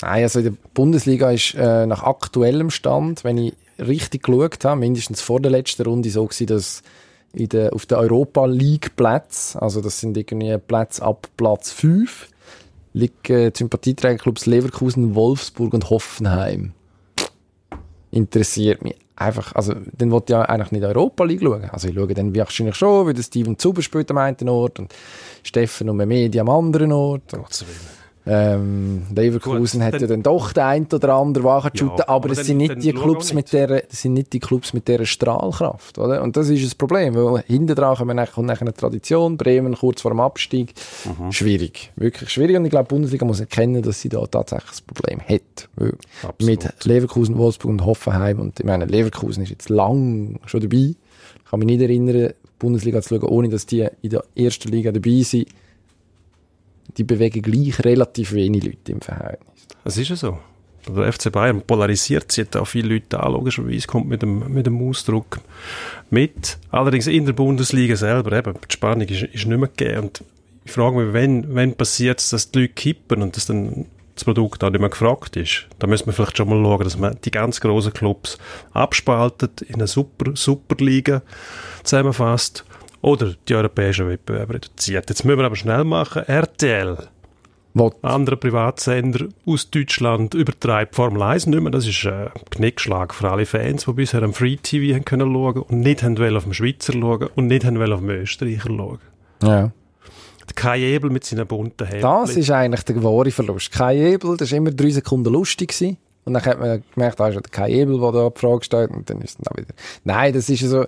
Nein, also in der Bundesliga ist äh, nach aktuellem Stand, wenn ich richtig geschaut habe, mindestens vor der letzten Runde so gewesen, dass in der, auf den Europa League Plätzen, also das sind irgendwie Plätze ab Platz 5, liegen die Sympathieträgerclubs Leverkusen, Wolfsburg und Hoffenheim. Interessiert mich einfach, also dann wollte ich ja eigentlich nicht Europa League schauen. Also ich schaue dann wahrscheinlich schon, weil der Steven Zuber spielt am einen Ort und Steffen und Mehmedi am anderen Ort. Und ähm, Leverkusen
Gut,
hat
dann-
ja dann doch den ein oder anderen Wagen
Ja,
aber
aber dann-
sind nicht die Clubs mit der, das sind nicht die Clubs mit dieser Strahlkraft, oder? Und das ist das Problem, weil hinten dran kommt nachher- kommt nachher eine Tradition, Bremen kurz vor dem Abstieg.
Mhm.
Schwierig. Wirklich schwierig. Und ich glaube, die Bundesliga muss erkennen, dass sie da tatsächlich ein Problem hat. Weil
Absolut.
mit Leverkusen, Wolfsburg und Hoffenheim, und ich meine, Leverkusen ist jetzt lang schon dabei. Ich kann mich nicht erinnern, die Bundesliga zu schauen, ohne dass die in der ersten Liga dabei sind. Die bewegen gleich relativ wenig Leute im Verhältnis.
es ist ja so. Der FC Bayern polarisiert sich auch viele Leute an, logischerweise, kommt mit dem, mit dem Ausdruck mit. Allerdings in der Bundesliga selber, eben, die Spannung ist, ist nicht mehr gegeben. Und ich frage mich, wenn, wenn passiert es, dass die Leute kippen und dass dann das Produkt auch nicht mehr gefragt ist, dann müssen wir vielleicht schon mal schauen, dass man die ganz grossen Clubs abspaltet, in eine Super, Superliga zusammenfasst oder die europäischen Wettbewerbe reduziert. Jetzt müssen wir aber schnell machen. RTL
Wo
andere Privatsender aus Deutschland übertreibt Formel 1 nicht mehr. Das ist ein Knickschlag für alle Fans, die bisher am Free TV haben können schauen und nicht haben auf dem Schweizer schauen und nicht haben auf dem Österreicher schauen.
ja.
Kai Ebel mit seinen bunten Händen.
Das ist eigentlich der wahre Verlust. Kai Ebel, das war immer drei Sekunden lustig. Gewesen. Und dann hat man gemerkt, da ist Kai Ebel, der da die Frage stellt. Und dann ist es dann wieder... Nein, das ist so...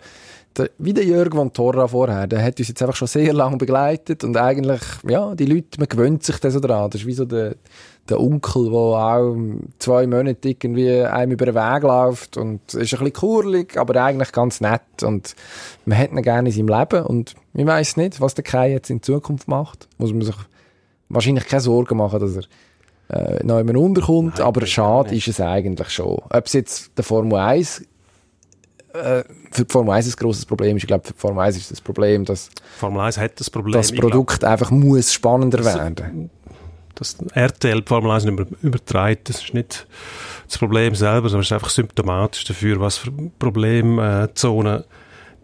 Der, wie der Jörg von Torra vorher, der hat uns jetzt einfach schon sehr lange begleitet und eigentlich, ja, die Leute, man gewöhnt sich da so dran. Das ist wie so der, der Onkel, der auch zwei Monate irgendwie einem über den Weg läuft und ist ein bisschen kurlig, aber eigentlich ganz nett und man hat ihn gerne in seinem Leben und ich weiß nicht, was der Kai jetzt in Zukunft macht. Muss man sich wahrscheinlich keine Sorgen machen, dass er äh, noch jemand unterkommt,
Nein,
aber schade ist es eigentlich schon. Ob es jetzt der Formel 1 äh, für die Formel 1 ein grosses Problem ist. Ich glaube, für die Formel 1 ist das Problem, dass
Formel 1 hat das Problem.
das
ich glaub,
Produkt einfach muss spannender
Das-
werden.
dass RTL die Formel 1 nicht über, übertreibt, das ist nicht das Problem selber, sondern es ist einfach symptomatisch dafür, was für Problemzonen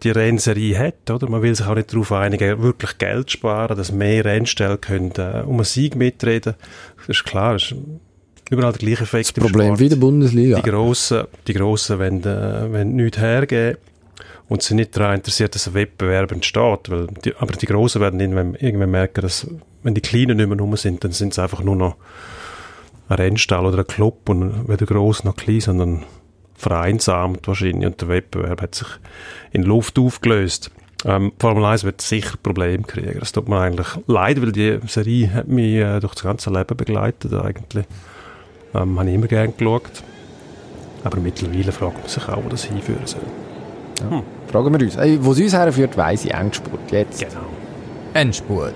die Rennserie hat, oder? Man will sich auch nicht darauf einigen, wirklich Geld sparen, dass mehr Rennstellen können, äh, um einen Sieg mitreden. Das ist klar, das ist überall der gleiche Effekt
Das Problem wie der Bundesliga.
Die Grossen, die Grossen wollen, äh, wollen nichts hergeben und sind nicht daran interessiert, dass ein Wettbewerb entsteht. Weil die, aber die Grossen werden irgendwann, irgendwann merken, dass wenn die Kleinen nicht mehr rum sind, dann sind es einfach nur noch ein Rennstall oder ein Club und weder gross noch klein, sondern vereinsamt wahrscheinlich und der Wettbewerb hat sich in Luft aufgelöst. Ähm, Formel 1 wird sicher Probleme kriegen. Das tut mir eigentlich leid, weil die Serie hat mich äh, durch das ganze Leben begleitet eigentlich. Ähm, habe ich immer gerne geschaut. Aber mittlerweile fragt man sich auch, wo das hinführen soll.
Fragen wir uns. Ey, wo es uns herführt, weiss ich. Endspurt. Jetzt.
Genau.
Endspurt.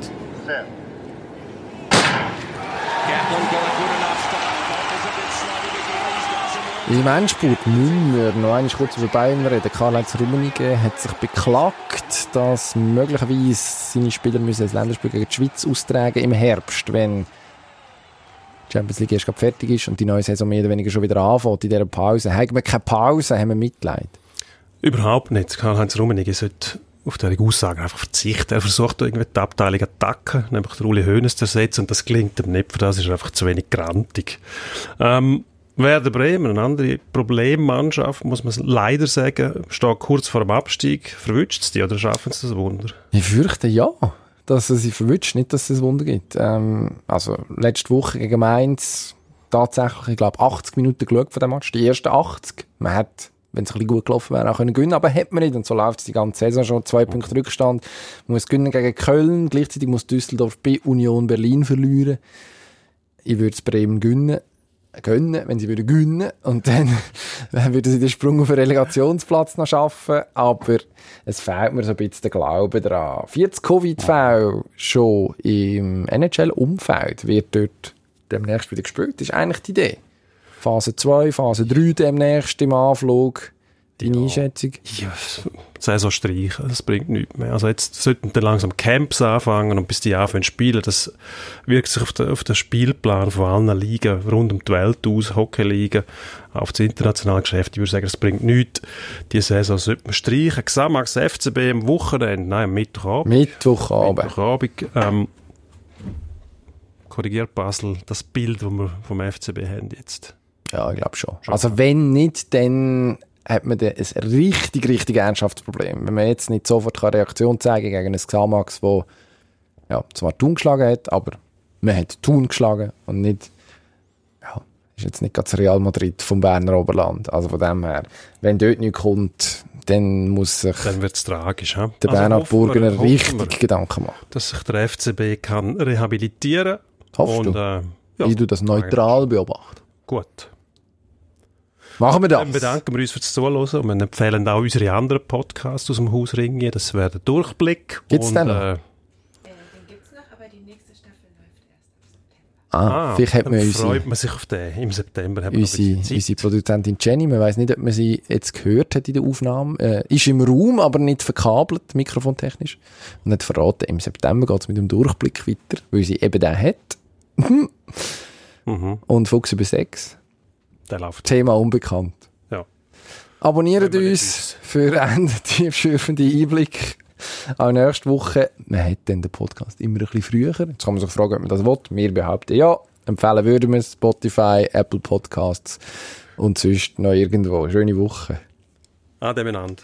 Im Endspurt müssen wir noch einmal kurz über Bayern reden. Karl-Heinz Rummenigge hat sich beklagt, dass möglicherweise seine Spieler müssen das Länderspiel gegen die Schweiz austragen im Herbst, wenn Champions League erst fertig ist und die neue Saison mehr oder weniger schon wieder anfängt in dieser Pause. Haben wir keine Pause, haben wir Mitleid.
Überhaupt nicht. Karl-Heinz Rummenigge sollte auf diese Aussagen einfach verzichten. Er versucht irgendwie die Abteilung Attacken, nämlich der Uli Hoeneß zu ersetzen und das gelingt ihm nicht. Für das ist er einfach zu wenig grantig. Ähm, Werder Bremen, eine andere Problemmannschaft, muss man leider sagen, steht kurz vor dem Abstieg. Verwünscht es die oder schaffen sie das Wunder?
Ich fürchte ja, dass es sie verwünscht, nicht, dass es ein Wunder gibt. Ähm, also letzte Woche gegen Mainz tatsächlich, ich glaube, 80 Minuten geschaut von dem Match. Die ersten 80. Man hat, wenn es ein bisschen gut gelaufen wäre, auch können gewinnen, aber hat man nicht. Und so läuft es die ganze Saison schon. Zwei Punkte Rückstand. Man muss gewinnen gegen Köln. Gleichzeitig muss Düsseldorf bei Union Berlin verlieren. Ich würde es Bremen gewinnen gönnen, wenn sie würden gewinnen und dann würden sie den Sprung auf den Relegationsplatz noch schaffen, aber es fehlt mir so ein bisschen der Glaube daran. 40 Covid-Fälle schon im NHL-Umfeld wird dort demnächst wieder gespielt, das ist eigentlich die Idee. Phase 2, Phase 3 demnächst im Anflug. Deine Einschätzung?
Ja, Saison streichen, das bringt nichts mehr. Also jetzt sollten dann langsam Camps anfangen und bis die anfangen zu spielen, das wirkt sich auf den, auf den Spielplan von allen Ligen rund um die Welt aus, Hockeyligen, auf das internationale Geschäft. Ich würde sagen, es bringt nichts. Die Saison sollte man streichen. Xamax FCB am Wochenende, nein, am Mittwochabend.
Mittwochabend.
Mittwochabend, ähm, korrigiert Basel das Bild, das wir vom FCB haben jetzt.
Ja, ich glaube schon. Also wenn nicht, dann hat man dann ein richtig, richtig ernsthaftes Problem. Wenn man jetzt nicht sofort eine Reaktion zeigen gegen ein Xamax, wo ja, zwar Thun geschlagen hat, aber man hat Thun geschlagen und nicht, ja, ist jetzt nicht ganz Real Madrid vom Berner Oberland. Also von dem her, wenn dort nichts kommt, dann muss sich
Dann wird es tragisch.
Der
Also
Bernhard Burgener richtig
wir,
Gedanken machen.
dass sich der FCB kann rehabilitieren
Hoffst
und,
du?
Äh, ja,
Ich du das neutral beobachten.
Gut.
Machen wir das.
Dann bedanken wir uns fürs Zuhören und wir empfehlen auch unsere anderen Podcasts aus dem Haus Ringen. Das wäre der Durchblick.
Gibt's
und,
den noch?
Äh,
Den gibt's noch, aber die nächste Staffel läuft erst ab September.
Ah, vielleicht hat
dann
man unsere,
freut man sich auf den. Im September haben wir noch ein
unsere, unsere. Produzentin Jenny, man weiß nicht, ob man sie jetzt gehört hat in der Aufnahme, äh, ist im Raum, aber nicht verkabelt, mikrofontechnisch. Und hat verraten, im September geht es mit dem Durchblick weiter, weil sie eben den hat.
Mhm,
Und Fuchs über Sex.
Der läuft.
Thema unbekannt.
Ja.
Abonniert uns für einen tiefschürfenden Einblick. Auch nächste Woche. Man hat dann den Podcast immer ein bisschen früher. Jetzt kann man sich fragen, ob man das will. Wir behaupten ja. Empfehlen würden wir. Spotify, Apple Podcasts und sonst noch irgendwo. Schöne Woche.
Ade miteinander.